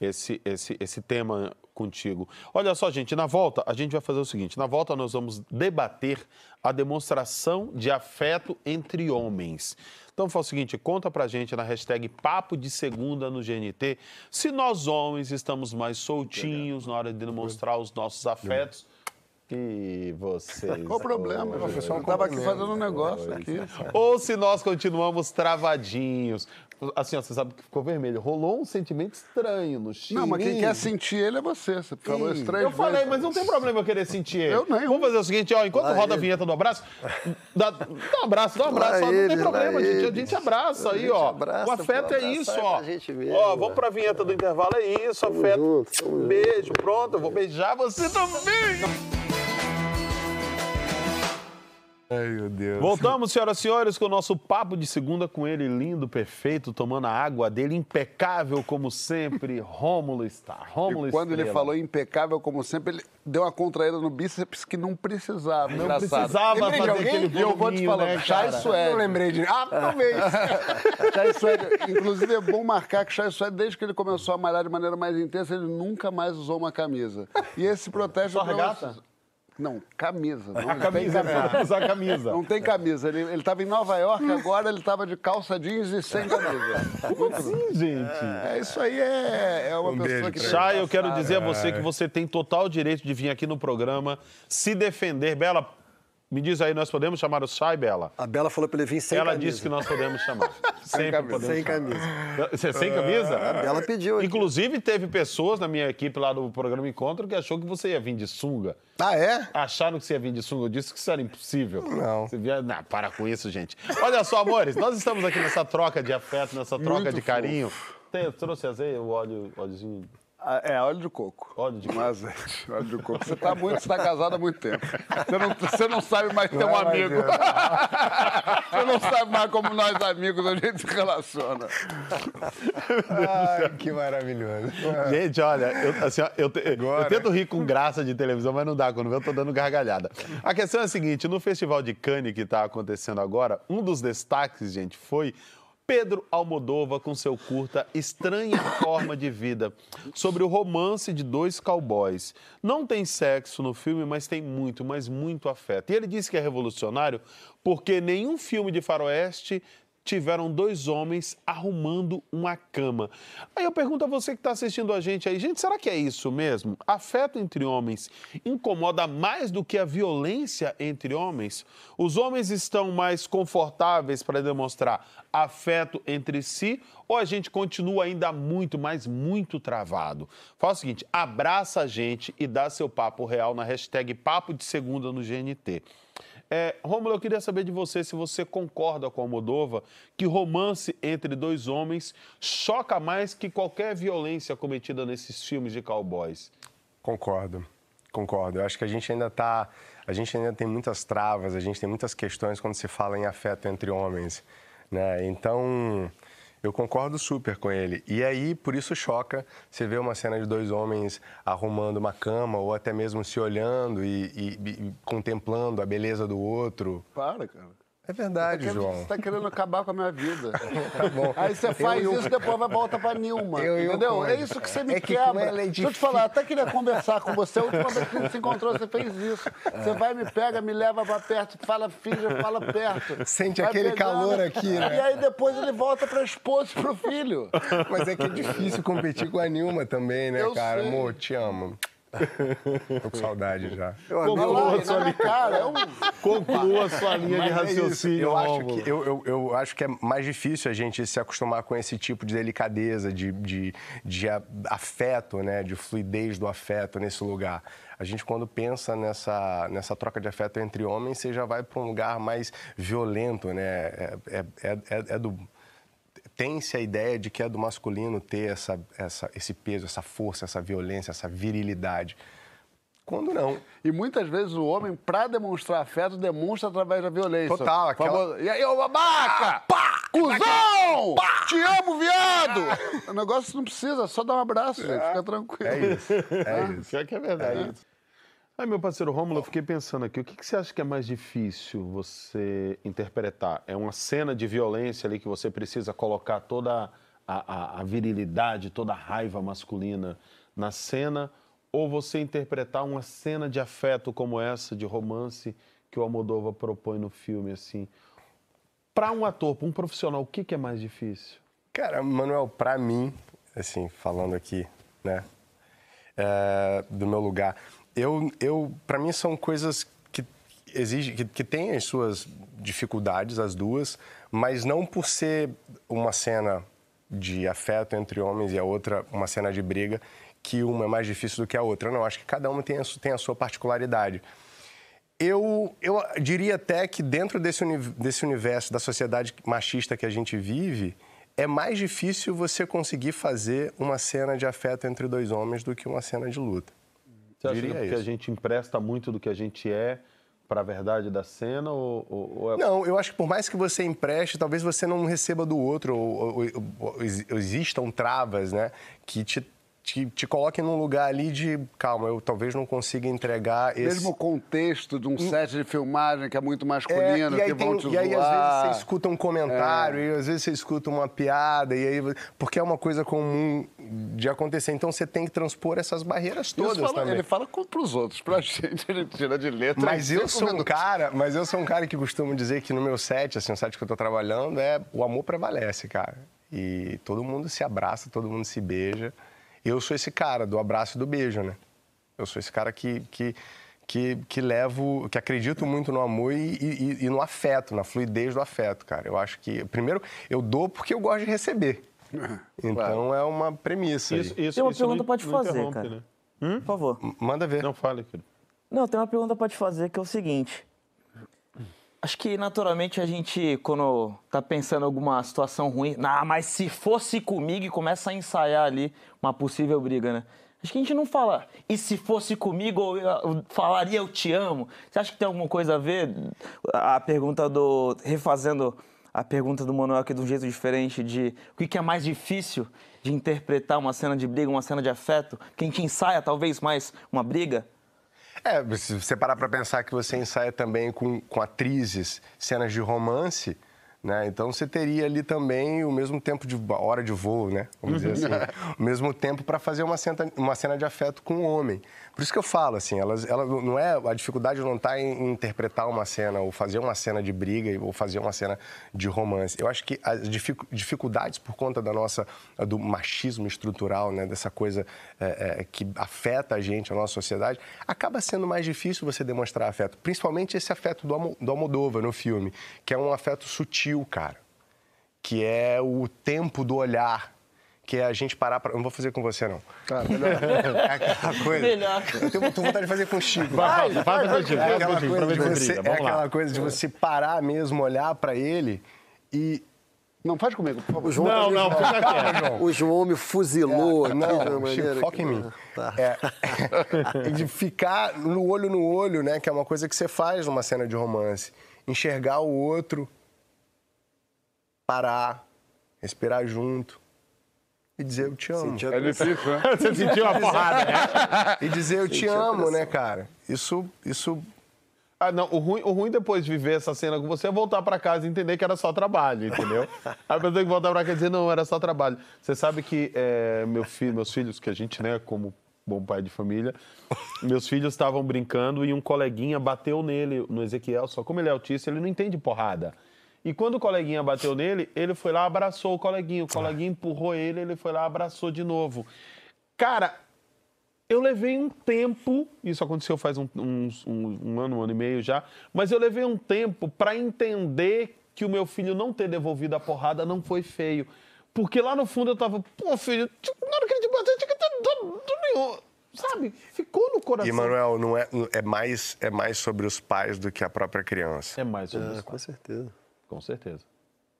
esse, esse, esse tema contigo. Olha só, gente, na volta a gente vai fazer o seguinte: na volta nós vamos debater a demonstração de afeto entre homens. Então faz o seguinte, conta pra gente na hashtag Papo de Segunda no GNT se nós homens estamos mais soltinhos na hora de demonstrar os nossos afetos. E vocês. Qual o problema? Um Eu tava aqui fazendo um negócio aqui. Ou se nós continuamos travadinhos. Assim, ó, você sabe que ficou vermelho. Rolou um sentimento estranho no Chile. Não, mas quem quer sentir ele é você. Você falou três Eu falei, vezes. mas não tem problema eu querer sentir ele. Eu nem. Vamos fazer o seguinte, ó, enquanto Lá roda a ele. vinheta do abraço, dá, dá um abraço, dá um abraço. Lá ó, não ele, tem problema, gente. A gente abraça A aí, gente ó. abraça, o afeto é isso, ó. mesmo, ó, vamos pra vinheta do intervalo, é isso, afeto. junto, tamo junto. Beijo, pronto, eu vou beijar você também. Ai, meu Deus. Voltamos, senhoras e senhores, com o nosso papo de segunda com ele, lindo, perfeito, tomando a água dele, impecável como sempre, [laughs] Rômulo está. Rômulo E quando ele Estrela. falou impecável, como sempre, ele deu uma contraída no bíceps que não precisava. Não engraçado. precisava Lembrei de fazer alguém? aquele E eu vou te falar, né, Chai cara? Suede. Eu lembrei de. Ah, talvez. [laughs] Chai Suede, inclusive é bom marcar que Chai Suede, desde que ele começou a malhar de maneira mais intensa, ele nunca mais usou uma camisa. E esse protesto... Só regata? Não, camisa. Não, [laughs] A camisa, tem camisa. usar a camisa. Não tem camisa. Ele estava em Nova York, agora ele estava de calça jeans e sem camisa. Como assim, gente? É, isso aí é, é uma Um pessoa que... Chay, eu quero dizer a você que você tem total direito de vir aqui no programa se defender. Bela, me diz aí, nós podemos chamar o Chay, Bela? A Bela falou para ele vir sem Ela camisa. disse que nós podemos chamar. [laughs] Sempre camisa. podemos Sem camisa. Você sem camisa? A Bela pediu aqui. Inclusive, teve pessoas na minha equipe lá do programa Encontro que achou que você ia vir de sunga. Ah, é? Acharam que você ia vir de sunga. Eu disse que isso era impossível. Não. Você via... Não, para com isso, gente. Olha só, amores, nós estamos aqui nessa troca de afeto, nessa troca Muito de carinho. Tem, trouxe azeite, o óleo, óleozinho, É, óleo de coco. óleo de Não é azeite, óleo de coco. Você tá muito, você tá casado há muito tempo. Você não, você não sabe mais ter um vai, amigo. [laughs] Você não sabe mais como nós amigos a gente se relaciona. Ai, que maravilhoso. Gente, olha, eu, assim, ó, eu, eu tento rir com graça de televisão, mas não dá. Quando eu tô dando gargalhada. A questão é a seguinte: no Festival de Cannes que está acontecendo agora, um dos destaques, gente, foi Pedro Almodova com seu curta Estranha Forma de Vida, sobre o romance de dois cowboys. Não tem sexo no filme, mas tem muito, mas muito afeto. E ele disse que é revolucionário porque nenhum filme de faroeste tiveram dois homens arrumando uma cama. Aí eu pergunto a você que está assistindo a gente aí, gente, será que é isso mesmo? Afeto entre homens incomoda mais do que a violência entre homens? Os homens estão mais confortáveis para demonstrar afeto entre si ou a gente continua ainda muito, mas muito travado? Fala o seguinte, abraça a gente e dá seu papo real na hashtag Papo de Segunda no GNT. É, Rômulo, eu queria saber de você se você concorda com a Moldova que romance entre dois homens choca mais que qualquer violência cometida nesses filmes de cowboys. Concordo, concordo. Eu acho que a gente ainda tá, a gente ainda tem muitas travas, a gente tem muitas questões quando se fala em afeto entre homens, né? Então, Eu concordo super com ele. E aí, por isso choca você ver uma cena de dois homens arrumando uma cama ou até mesmo se olhando e, e- e contemplando a beleza do outro. Para, cara. É verdade, Você João. tá querendo acabar com a minha vida. [laughs] Tá bom. Aí você faz Eu- isso, depois vai volta pra Nilma. Eu- eu entendeu? É isso que você me É que quebra. é Deixa eu te falar, até queria conversar com você. A última vez que a gente se encontrou, você fez isso. Você vai, me pega, me leva pra perto, fala filho, fala perto. Sente Vai aquele pegando. calor aqui, né? E aí depois ele volta pra esposa e pro filho. Mas é que é difícil competir com a Nilma também, né, Eu cara? sei. Amor, te amo. [laughs] Tô com saudade já. Vai lá, na minha cara. É um... [laughs] Conclua a sua linha de Mas é isso. raciocínio, eu acho, que, eu, eu, eu acho que é mais difícil a gente se acostumar com esse tipo de delicadeza, de, de, de afeto, né? de fluidez do afeto nesse lugar. A gente, quando pensa nessa, nessa troca de afeto entre homens, você já vai para um lugar mais violento, né? É, é, é, é- é do tem-se a ideia de que é do masculino ter essa, essa, esse peso, essa força, essa violência, essa virilidade. Quando não. E muitas vezes o homem, pra demonstrar afeto, demonstra através da violência. Total, aquela- E aí, ô babaca! Cusão! Te amo, viado! O negócio não precisa, só dá um abraço, gente. Fica tranquilo. É isso. É isso. Pior que é verdade. Aí, meu parceiro Rômulo, eu fiquei pensando aqui, o que, que você acha que é mais difícil você interpretar? É uma cena de violência ali que você precisa colocar toda a, a- a virilidade, toda a raiva masculina na cena, ou você interpretar uma cena de afeto como essa, de romance, que o Almodóvar propõe no filme, assim? Para um ator, para um profissional, o que, que é mais difícil? Cara, Manuel, pra mim, assim, falando aqui, né, é, do meu lugar, eu, eu para mim são coisas que exigem, que, que têm as suas dificuldades, as duas, mas não por ser uma cena de afeto entre homens e a outra uma cena de briga, que uma é mais difícil do que a outra. Não, acho que cada uma tem a, tem a sua particularidade. Eu, eu diria até que dentro desse, uni- desse universo da sociedade machista que a gente vive, é mais difícil você conseguir fazer uma cena de afeto entre dois homens do que uma cena de luta. Você acha que Diria é porque a isso. gente empresta muito do que a gente é para a verdade da cena ou, ou- é... Não, eu acho que por mais que você empreste, talvez você não receba do outro, ou, ou- ou- ou ex- existam travas, né, que te, te, te coloquem num lugar ali de, calma, eu talvez não consiga entregar esse... Mesmo o contexto de um set de filmagem que é muito É, masculino, e aí, que vão tem- te e aí, às vezes, você escuta um comentário, e às vezes você escuta uma piada, e aí, porque é uma coisa comum de acontecer. Então, você tem que transpor essas barreiras todas fala- também. Ele fala para os outros, pra [laughs] gente ele tira de letra. Mas eu sou um cara, mas eu sou um cara que costumo dizer que no meu set, assim, o set que eu tô trabalhando, é o amor prevalece, cara. E todo mundo se abraça, todo mundo se beija. Eu sou esse cara do abraço e do beijo, né? Eu sou esse cara que, que, que, que levo, que acredito muito no amor e, e- e no afeto, na fluidez do afeto, cara. Eu acho que, primeiro, eu dou porque eu gosto de receber. Então é uma premissa. aí. Isso, isso, Tem uma isso pergunta não- pra te não fazer, cara. né? Por favor. Manda ver. Não fale, filho. Não, tem uma pergunta pra te fazer que é o seguinte. Acho que naturalmente a gente, quando tá pensando em alguma situação ruim, ah, mas se fosse comigo e começa a ensaiar ali uma possível briga, né? Acho que a gente não fala, e se fosse comigo, eu, falaria eu te amo. Você acha que tem alguma coisa a ver? A pergunta do. Refazendo a pergunta do Manuel aqui de um jeito diferente, de o que é mais difícil de interpretar uma cena de briga, uma cena de afeto? Que a gente ensaia talvez mais uma briga? É, se você parar para pensar que você ensaia também com, com atrizes cenas de romance, né? Então você teria ali também o mesmo tempo de hora de voo, né? Vamos dizer assim, [laughs] o mesmo tempo para fazer uma cena, uma cena de afeto com um homem. Por isso que eu falo assim, elas, ela não é a dificuldade não está em interpretar uma cena ou fazer uma cena de briga ou fazer uma cena de romance. Eu acho que as dificu- dificuldades por conta da nossa do machismo estrutural, né? Dessa coisa é, é, que afeta a gente, a nossa sociedade, acaba sendo mais difícil você demonstrar afeto, principalmente esse afeto do, do Almodóvar no filme, que é um afeto sutil, cara, que é o tempo do olhar, que é a gente parar para. Não vou fazer com você, não. Cara, melhor. É aquela coisa. Melhor. Eu tenho muita vontade de fazer com o Chico. Vai, vai, vai, vai, vai, É vai, aquela vai, coisa vai, de vai, você, briga. é Vamos lá. aquela coisa de você parar mesmo, olhar para ele e Não, faz comigo, por favor. O João Não, não, fica quieto. O João me fuzilou uma Não, Chico, foca que- em mim. Tá. É, de ficar no olho no olho, né? Que é uma coisa que você faz numa cena de romance. Enxergar o outro, parar, respirar junto e dizer eu te amo. Sentia- É difícil, né? [laughs] Você sentiu uma porrada, né? E dizer eu te amo, né, cara? Isso, isso Ah, não, o ruim, o ruim depois de viver essa cena com você é voltar pra casa e entender que era só trabalho, entendeu? [laughs] A pessoa tem que voltar pra casa e dizer, não, era só trabalho. Você sabe que é, meu filho, meus filhos, que a gente, né, como bom pai de família, meus filhos estavam brincando e um coleguinha bateu nele, no Ezequiel, só como ele é autista, ele não entende porrada. E quando o coleguinha bateu nele, ele foi lá, abraçou o coleguinha, o coleguinha empurrou ele, ele foi lá, abraçou de novo. Cara, eu levei um tempo, isso aconteceu faz um, uns- um- um ano, um ano e meio já, mas eu levei um tempo para entender que o meu filho não ter devolvido a porrada não foi feio. Porque lá no fundo eu tava, pô, filho, na hora que ele te bateu, tinha que ter dado- nenhum. Sabe? Ficou no coração. E, Manuel, não é, é, mais, é mais sobre os pais do que a própria criança. É mais sobre Ah, isso. com certeza. Com certeza.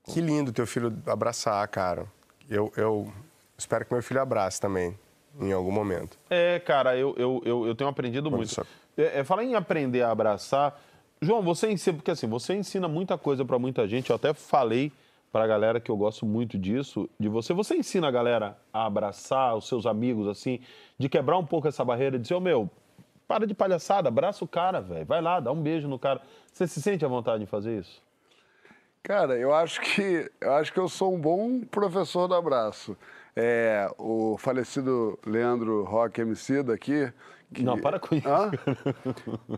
Que lindo teu filho abraçar, cara. Eu, eu espero que meu filho abrace também, em algum momento. É, cara, eu, eu, eu, eu tenho aprendido muito. só- É, é, falar em aprender a abraçar. João, você ensina, porque assim, você ensina muita coisa pra muita gente. Eu até falei pra galera que eu gosto muito disso, de você. Você ensina a galera a abraçar os seus amigos, assim, de quebrar um pouco essa barreira, de dizer, ô meu, para de palhaçada, abraça o cara, velho. Vai lá, dá um beijo no cara. Você se sente à vontade de fazer isso? Cara, eu acho que eu acho que eu sou um bom professor do abraço. É, o falecido Leandro Roque MC daqui. que- Não, para com isso. Hã?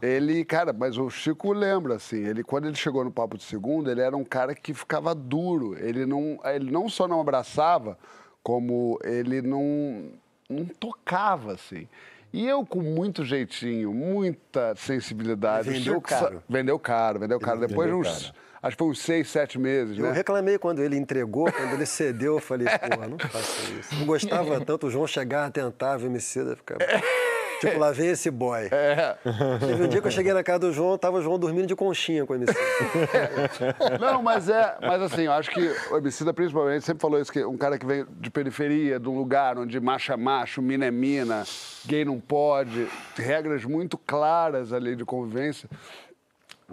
Ele, cara, mas o Chico lembra, assim, ele, quando ele chegou no Papo de Segunda, ele era um cara que ficava duro. Ele não, ele não só não abraçava, como ele não, não tocava, assim. E eu, com muito jeitinho, muita sensibilidade. Vendeu Chico caro. Vendeu caro, vendeu caro. Depois de uns, acho que foi uns seis, sete meses, Eu né? reclamei quando ele entregou, quando ele cedeu, eu falei, porra, não [laughs] faça isso. Não gostava tanto, o João chegava, tentava, o Emicida ficava... Tipo, lá vem esse boy. É. Teve um dia que eu cheguei na casa do João, tava o João dormindo de conchinha com o Emicida. [laughs] Não, mas é. Mas assim, eu acho que o Emicida, principalmente, sempre falou isso: que um cara que vem de periferia, de um lugar onde macho é macho, mina é mina, gay não pode, regras muito claras ali de convivência.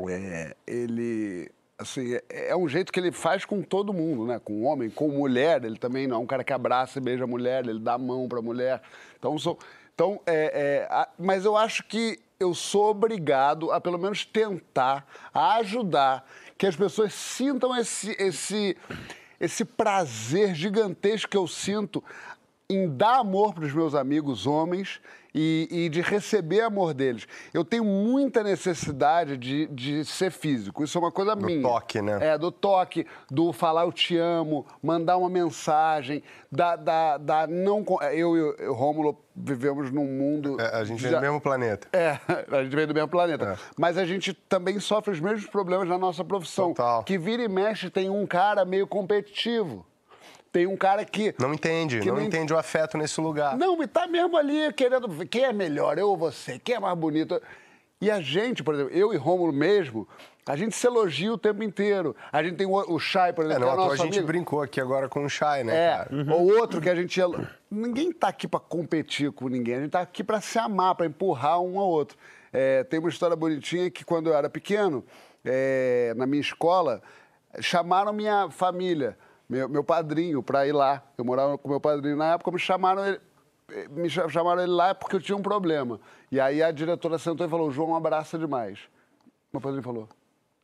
É, ele. Assim, é, é um jeito que ele faz com todo mundo, né? Com homem, com mulher. Ele também não é um cara que abraça e beija a mulher, ele dá a mão pra mulher. Então, sou, então é, é, a- mas eu acho que eu sou obrigado a, pelo menos, tentar a ajudar que as pessoas sintam esse, esse, esse prazer gigantesco que eu sinto em dar amor para os meus amigos homens e, e de receber amor deles. Eu tenho muita necessidade de, de ser físico. Isso é uma coisa Do minha. toque, né? É, do toque, do falar eu te amo, mandar uma mensagem, da, da, da não. co- Eu e o Rômulo vivemos num mundo. É, a gente vem do mesmo planeta. é, [laughs] a gente vem do mesmo planeta. É. Mas a gente também sofre os mesmos problemas na nossa profissão. Total. Que vira e mexe tem um cara meio competitivo. Tem um cara que. Não entende, que não entende o afeto nesse lugar. Não, e tá mesmo ali querendo ver quem é melhor, eu ou você, quem é mais bonito. E a gente, por exemplo, eu e Rômulo mesmo, a gente se elogia o tempo inteiro. A gente tem o, o Chay, por É, exemplo, não, que é a gente amigo. brincou aqui agora com o Shai, né, É, cara? ou outro que a gente. elo- Ninguém tá aqui pra competir com ninguém, a gente tá aqui pra se amar, pra empurrar um ao outro. É, tem uma história bonitinha que quando eu era pequeno, é, na minha escola, chamaram minha família, meu, meu padrinho, pra ir lá. Eu morava com meu padrinho na época, me chamaram ele. Me cha- chamaram ele lá porque eu tinha um problema. E aí a diretora sentou e falou: João abraça demais. Meu padrinho falou: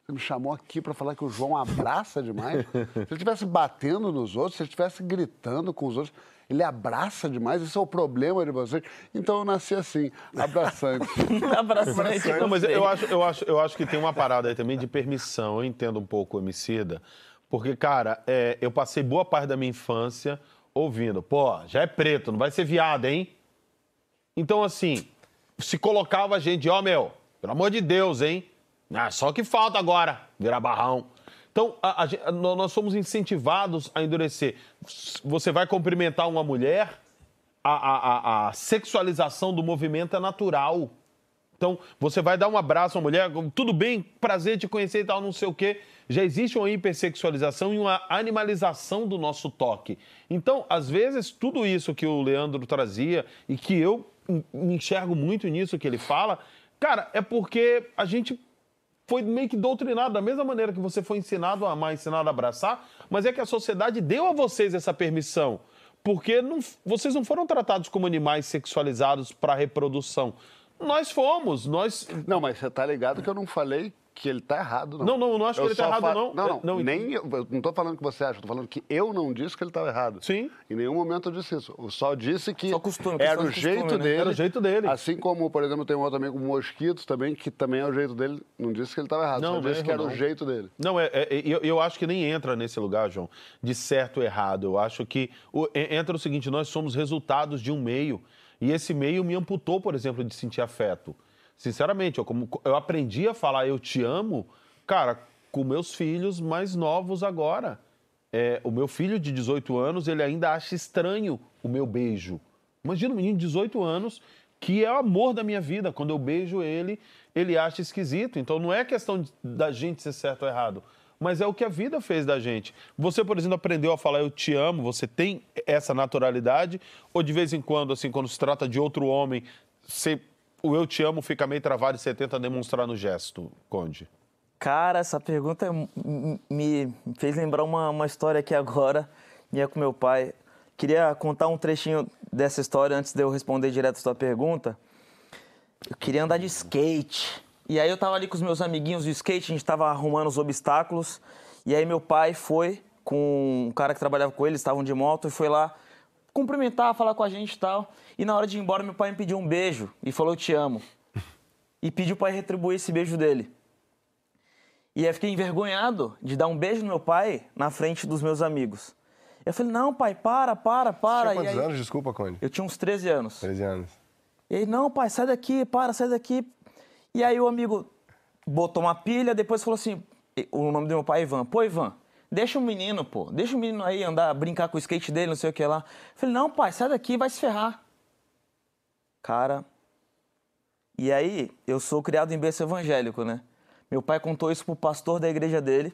Você me chamou aqui para falar que o João abraça demais? [laughs] Se ele estivesse batendo nos outros, se ele estivesse gritando com os outros, ele abraça demais, isso é o problema de vocês. Então eu nasci assim, abraçante. [laughs] Abraçante. Não, mas eu acho, eu, acho, eu acho que tem uma parada aí também de permissão. Eu entendo um pouco o homicida. Porque, cara, é, eu passei boa parte da minha infância ouvindo, pô, já é preto, não vai ser viado, hein? Então, assim, se colocava a gente, ó, meu, pelo amor de Deus, hein? Ah, só que falta agora, virar barrão. Então, a- a nós somos incentivados a endurecer. Você vai cumprimentar uma mulher, a- a- a sexualização do movimento é natural. Então, você vai dar um abraço uma mulher, tudo bem, prazer te conhecer e tal, não sei o quê. Já existe uma hipersexualização e uma animalização do nosso toque. Então, às vezes, tudo isso que o Leandro trazia e que eu me enxergo muito nisso que ele fala, cara, é porque a gente foi meio que doutrinado, da mesma maneira que você foi ensinado a amar, ensinado a abraçar, mas é que a sociedade deu a vocês essa permissão. Porque não, vocês não foram tratados como animais sexualizados para reprodução. Nós fomos, nós. Não, mas você tá ligado que eu não falei que ele tá errado, não. Não, não, não acho que Eu ele tá errado, fa- não. Não, não, É, não, nem, eu eu não tô falando que você acha, eu tô falando que eu não disse que ele estava errado. Sim. Em nenhum momento eu disse isso. Eu só disse que Só costume, era o costume, jeito né? dele. Era o jeito dele. Assim como, por exemplo, tem um outro amigo, o Mosquito, também, que também é o jeito dele. Não disse que ele estava errado, Não, só não disse erro, que era não. o jeito dele. Não, é, é- eu, eu acho que nem entra nesse lugar, João, de certo ou errado. Eu acho que o- entra o seguinte: nós somos resultados de um meio. E esse meio me amputou, por exemplo, de sentir afeto. Sinceramente, eu, como, eu aprendi a falar eu te amo, cara, com meus filhos mais novos agora. É, o meu filho de 18 anos, ele ainda acha estranho o meu beijo. Imagina um menino de 18 anos que é o amor da minha vida. Quando eu beijo ele, ele acha esquisito. Então não é questão da gente ser certo ou errado, mas é o que a vida fez da gente. Você, por exemplo, aprendeu a falar eu te amo, você tem essa naturalidade? Ou de vez em quando, assim, quando se trata de outro homem, você- o eu te amo fica meio travado e você tenta demonstrar no gesto, Conde? Cara, essa pergunta me fez lembrar uma, uma história aqui agora, minha com meu pai. Queria contar um trechinho dessa história antes de eu responder direto a sua pergunta. Eu queria andar de skate. E aí eu tava ali com os meus amiguinhos de skate, a gente tava arrumando os obstáculos. E aí meu pai foi com um cara que trabalhava com ele, eles estavam de moto, e foi lá cumprimentar, falar com a gente e tal. E na hora de ir embora, meu pai me pediu um beijo e falou: Eu te amo. E pediu para retribuir esse beijo dele. E aí eu fiquei envergonhado de dar um beijo no meu pai na frente dos meus amigos. Eu falei, não, pai, para, para, para. Tinha E quantos aí- anos, desculpa, Conde? Eu tinha uns 13 anos. 13 anos. E aí, não, pai, sai daqui, para, sai daqui. E aí o amigo botou uma pilha, depois falou assim, o nome do meu pai é Ivan. Pô, Ivan, deixa o menino, pô, deixa o menino aí andar, brincar com o skate dele, não sei o que lá. Falei, não, pai, sai daqui, vai se ferrar. Cara, e aí eu sou criado em berço evangélico, né? Meu pai contou isso pro pastor da igreja dele.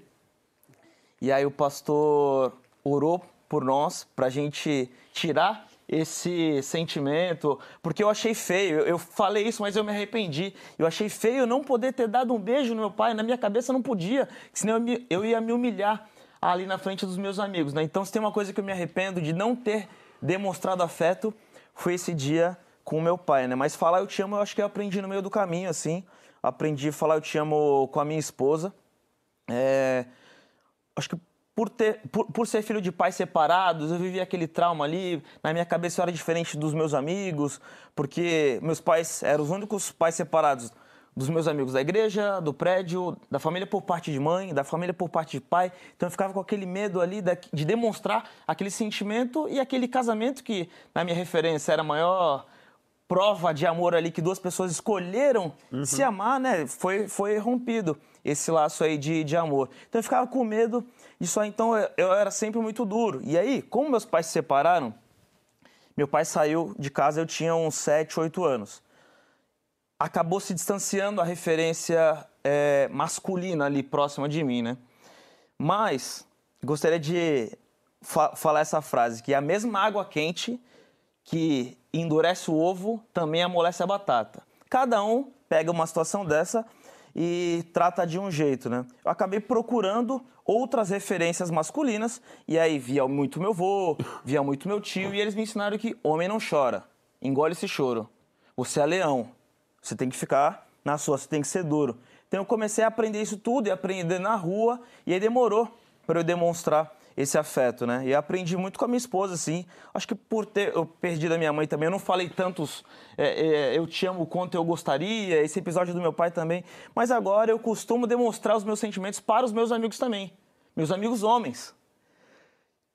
E aí o pastor orou por nós pra gente tirar esse sentimento, porque eu achei feio. Eu, falei isso, mas eu me arrependi. Eu achei feio não poder ter dado um beijo no meu pai. Na minha cabeça não podia, senão eu ia me humilhar ali na frente dos meus amigos, né? Então, se tem uma coisa que eu me arrependo de não ter demonstrado afeto, foi esse dia com o meu pai, né? Mas falar eu te amo, eu acho que eu aprendi no meio do caminho, assim. Aprendi a falar eu te amo com a minha esposa. É, acho que por, ter, por, por ser filho de pais separados, eu vivi aquele trauma ali. Na minha cabeça eu era diferente dos meus amigos, porque meus pais eram os únicos pais separados dos meus amigos da igreja, do prédio, da família por parte de mãe, da família por parte de pai. Então eu ficava com aquele medo ali de demonstrar aquele sentimento e aquele casamento que, na minha referência, era a maior prova de amor ali que duas pessoas escolheram se amar, né? Foi, foi rompido esse laço aí de, de amor. Então eu ficava com medo disso aí, então eu, era sempre muito duro. E aí, como meus pais se separaram, meu pai saiu de casa, eu tinha uns 7, 8 anos. Acabou se distanciando a referência é, masculina ali próxima de mim, né? Mas gostaria de fa- falar essa frase, que a mesma água quente que endurece o ovo também amolece a batata. Cada um pega uma situação dessa e trata de um jeito, né? Eu acabei procurando outras referências masculinas e aí via muito meu avô, via muito meu tio e eles me ensinaram que homem não chora, engole esse choro. Você é leão, você tem que ficar na sua, você tem que ser duro. Então eu comecei a aprender isso tudo e aprender na rua e aí demorou para eu demonstrar esse afeto, né? E aprendi muito com a minha esposa, assim. Acho que por ter eu perdido a minha mãe também, eu não falei tantos é, é, eu te amo quanto eu gostaria, esse episódio do meu pai também. Mas agora eu costumo demonstrar os meus sentimentos para os meus amigos também. Meus amigos homens.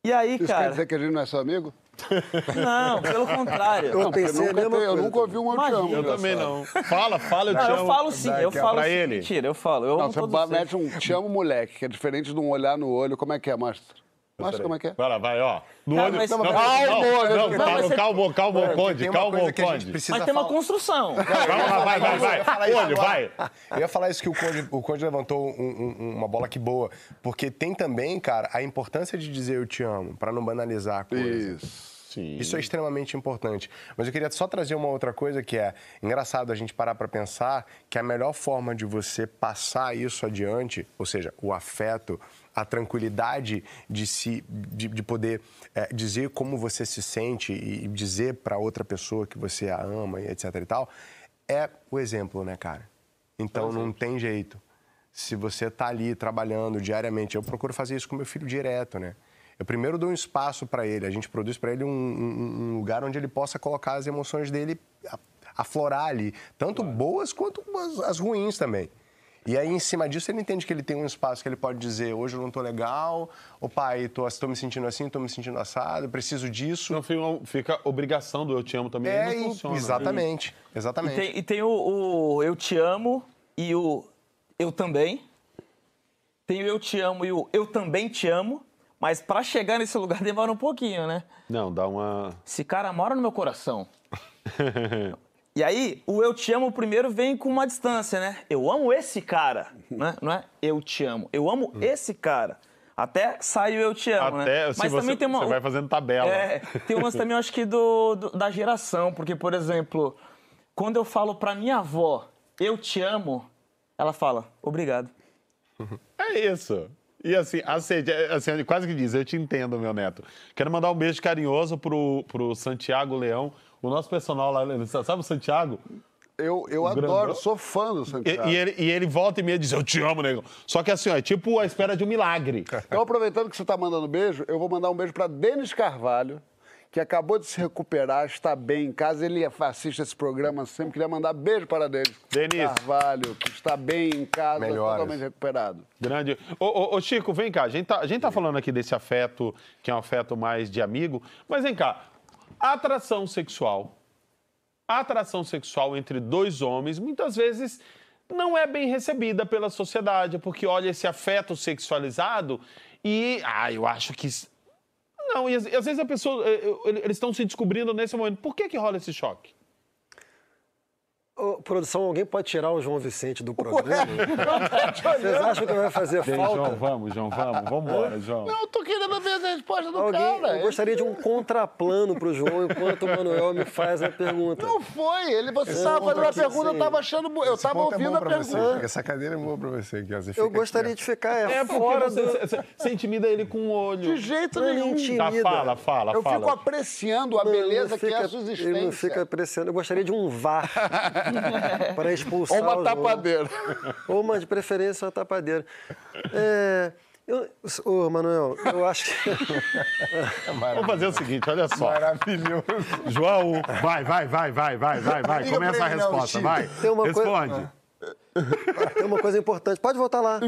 E aí, Isso quer cara... dizer que a gente não é seu amigo? [laughs] Não, pelo contrário. Eu Não, a nunca eu coisa. nunca ouvi um eu te amo. Eu também não. Fala, fala, eu te Não, amo. eu falo sim, eu falo pra sim. ele. Mentira, eu falo. Eu Não, amo você mete um te amo moleque, que é diferente de um olhar no olho. Como é que é? Mostra. Mostra como é que é. Vai lá, vai, ó. No Cara, olho. mas- não, Não, não, calma, não, não, não, não, calma, mas você- calma, calma, Conde, calma, Conde. precisa Mas tem uma falar. construção. Vai lá, vai, vai, vai. Eu ia falar isso Conde, vai. Eu ia falar isso que o Conde, o Conde levantou um- um- uma bola que boa. Porque tem também, cara, a importância de dizer eu te amo, pra não banalizar a coisa. Isso. Sim. Isso é extremamente importante. Mas eu queria só trazer uma outra coisa que é engraçado a gente parar para pensar que a melhor forma de você passar isso adiante, ou seja, o afeto, a tranquilidade de se de, de poder é, dizer como você se sente e dizer para outra pessoa que você a ama e etc e tal, é o exemplo, né, cara? Então não tem jeito. Se você está ali trabalhando diariamente, eu procuro fazer isso com meu filho direto, né? Eu primeiro dou um espaço para ele, a gente produz para ele um, um, um, lugar onde ele possa colocar as emoções dele, aflorar ali, tanto boas quanto as, as ruins também. E aí, em cima disso, ele entende que ele tem um espaço que ele pode dizer: hoje eu não estou legal, o pai, estou me sentindo assim, estou me sentindo assado, preciso disso. Não fica, fica obrigação do eu te amo também. É, não funciona. exatamente. Exatamente. E tem, e tem o, o eu te amo e o eu também. Tem o eu te amo e o eu também te amo. Mas para chegar nesse lugar [laughs] demora um pouquinho, né? Não, dá uma. Esse cara mora no meu coração. [laughs] e aí, o eu te amo primeiro vem com uma distância, né? Eu amo esse cara, [laughs] né? Não é eu te amo. Eu amo esse cara. Até sai o eu te amo, Até, né? se você, tem uma. Você vai fazendo tabela. É, tem umas também, eu acho que do, do, da geração. Porque, por exemplo, quando eu falo pra minha avó, eu te amo, ela fala, obrigado. [laughs] É isso. E assim, aceite, assim, quase que diz, eu te entendo, meu neto. Quero mandar um beijo carinhoso pro, pro Santiago Leão, o nosso personal lá, sabe o Santiago? Eu, eu adoro, sou fã do Santiago. E, e, ele, e ele volta e meia diz, eu te amo, nego. Só que assim, ó, é tipo a espera de um milagre. [laughs] Então, aproveitando que você está mandando beijo, eu vou mandar um beijo para Denis Carvalho, que acabou de se recuperar, está bem em casa. Ele assiste esse programa sempre. Queria mandar beijo para Denis Denis. Carvalho, que está bem em casa, Melhoras. totalmente recuperado. Grande. Ô, ô, ô, Chico, vem cá. A gente, tá, a gente tá falando aqui desse afeto, que é um afeto mais de amigo, mas vem cá. Atração sexual. Atração sexual entre dois homens, muitas vezes não é bem recebida pela sociedade, porque olha esse afeto sexualizado e, ah, eu acho que não, e às, vezes a pessoa, eh, eles estão se descobrindo nesse momento. Por que que rola esse choque? Ô, produção, alguém pode tirar o João Vicente do programa? Vocês acham que vai fazer Vem, falta? João, vamos, João, vamos. Vamos embora, João. Não, eu tô querendo ver a resposta do Alguém, cara. eu gostaria de um contraplano pro João enquanto o Manuel me faz a pergunta. Não foi, ele, você estava fazendo a pergunta, eu estava achando, eu estava ponto é ouvindo bom a você, pergunta. porque essa cadeira é boa pra você. Aqui, você Eu fica gostaria aqui, de ficar é, É fora você, do... você- você intimida ele com o olho. De jeito Não é nenhum. mentira. Tá, intimida. fala, fala, Eu fala. fico apreciando a Não, beleza não que é fica- a sua Ele existência. não fica pressionando. Eu gostaria de um VAR [laughs] [laughs] para expulsar Ou uma tapadeira. Ou uma, de preferência, uma tapadeira. É, eu, ô, Manuel, eu acho que... [laughs] Vamos fazer o seguinte, olha só. Maravilhoso. João, vai, vai, vai, vai, vai, vai, vai. Começa a não, resposta, Chico. vai. Tem uma coisa- Responde. Tem uma coisa importante. Pode voltar lá.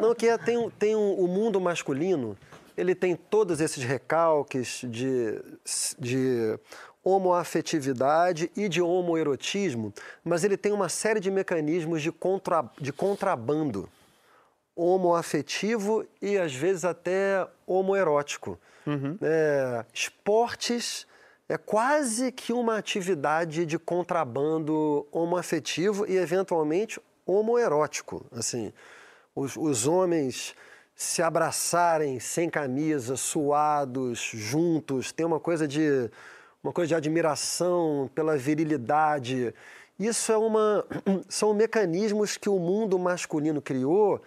Não, que é, tem, tem um, o mundo masculino, ele tem todos esses recalques de, de homoafetividade e de homoerotismo, mas ele tem uma série de mecanismos de, contra, de contrabando homoafetivo e às vezes até homoerótico. É, esportes é quase que uma atividade de contrabando homoafetivo e eventualmente homoerótico. Assim, os, os homens se abraçarem sem camisa, suados, juntos, tem uma coisa de uma coisa de admiração pela virilidade. Isso é uma [clears throat] são mecanismos que o mundo masculino criou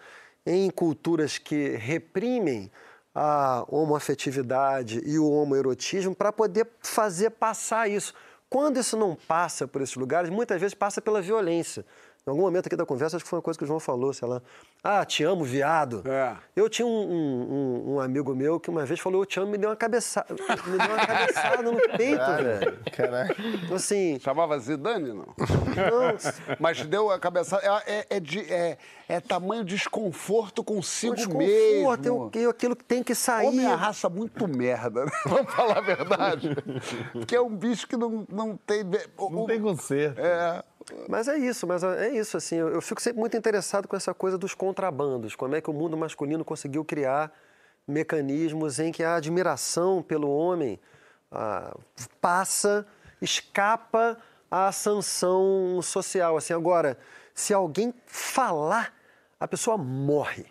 em culturas que reprimem a homoafetividade e o homoerotismo para poder fazer passar isso. Quando isso não passa por esses lugares, muitas vezes passa pela violência. Em algum momento aqui da conversa, acho que foi uma coisa que o João falou, sei lá. Ah, te amo, viado. É. Eu tinha um, um- um- um amigo meu que uma vez falou, eu te amo, me deu uma cabeçada. Me deu uma cabeçada no peito, velho. Caraca. Assim, Chamava Zidane, não? não, [laughs] Mas deu a cabeçada. É, é, é de- é- é tamanho desconforto consigo desconforto, mesmo. eu, eu, aquilo que tem que sair. Homem é uma raça muito merda, né? [laughs] Vamos falar a verdade. Porque é um bicho que não, não tem. Não o- tem conserto. É. Mas é isso, mas é isso, assim, eu, eu fico sempre muito interessado com essa coisa dos contrabandos, como é que o mundo masculino conseguiu criar mecanismos em que a admiração pelo homem ah, passa, escapa à sanção social, assim, agora, se alguém falar, a pessoa morre.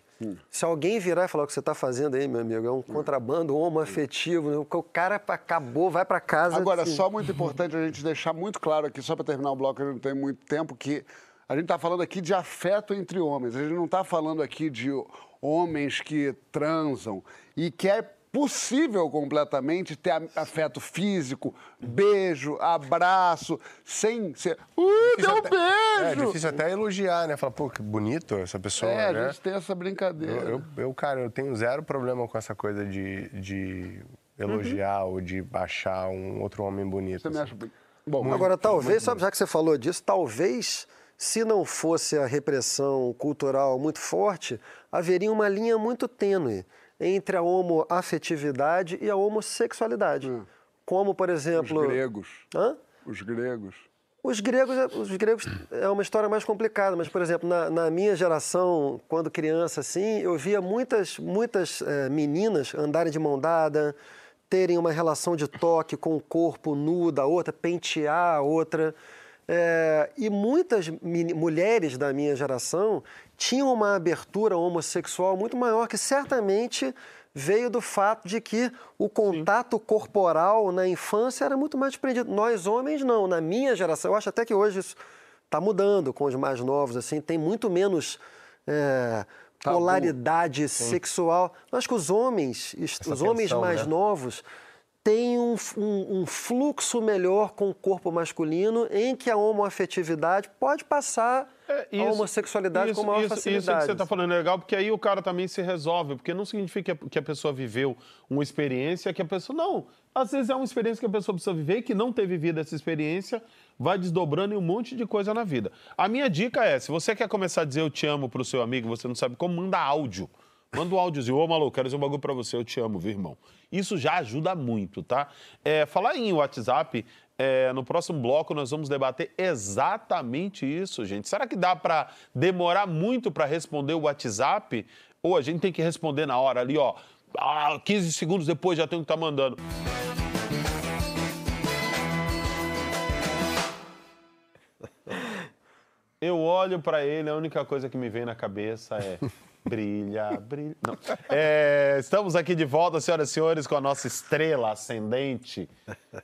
Se alguém virar e falar o que você está fazendo aí, meu amigo, é um contrabando homoafetivo, né? o cara acabou, vai para casa. Agora, assim. só muito importante a gente deixar muito claro aqui, só para terminar o bloco, a gente não tem muito tempo, que a gente está falando aqui de afeto entre homens. A gente não está falando aqui de homens que transam e que é possível completamente ter a- afeto físico, beijo, abraço, sem ser. Uh, deu um até- É beijo! difícil até elogiar, né? Falar, pô, que bonito essa pessoa, É, a né? gente tem essa brincadeira. Eu, eu, eu, cara, eu tenho zero problema com essa coisa de, de elogiar ou de achar um outro homem bonito. Você me assim. acha. Bom, Agora, talvez, sabe, já que você falou disso, talvez, se não fosse a repressão cultural muito forte, haveria uma linha muito tênue entre a homoafetividade e a homossexualidade. Como, por os exemplo. gregos. Hã? Os gregos. Os gregos, os gregos é uma história mais complicada, mas, por exemplo, na, na minha geração, quando criança, assim, eu via muitas, muitas eh, meninas andarem de mão dada, terem uma relação de toque com o corpo nu da outra, pentear a outra. Eh, e muitas mulheres da minha geração tinham uma abertura homossexual muito maior, que certamente veio do fato de que o contato corporal na infância era muito mais desprendido. Nós homens não, na minha geração, eu acho até que hoje isso está mudando com os mais novos, assim, tem muito menos é, polaridade sexual. Eu acho que os homens, os homens tensão, mais né? novos têm um, um- um fluxo melhor com o corpo masculino em que a homoafetividade pode passar É, a homossexualidade com maior isso, facilidade. Isso que você está falando é legal, porque aí o cara também se resolve, porque não significa que a pessoa viveu uma experiência que a pessoa. Não, às vezes é uma experiência que a pessoa precisa viver e que não ter vivido essa experiência vai desdobrando em um monte de coisa na vida. A minha dica é: se você quer começar a dizer eu te amo pro seu amigo, você não sabe como, manda áudio. Manda um áudiozinho, ô maluco, quero dizer um bagulho pra você, eu te amo, viu, irmão? Isso já ajuda muito, tá? É, falar em WhatsApp, é, no próximo bloco nós vamos debater exatamente isso, gente. Será que dá pra demorar muito pra responder o WhatsApp? Ou a gente tem que responder na hora ali, ó? Ah, 15 segundos depois já tem que estar mandando. Eu olho pra ele, a única coisa que me vem na cabeça é brilha, brilha. É, estamos aqui de volta, senhoras e senhores, com a nossa estrela ascendente,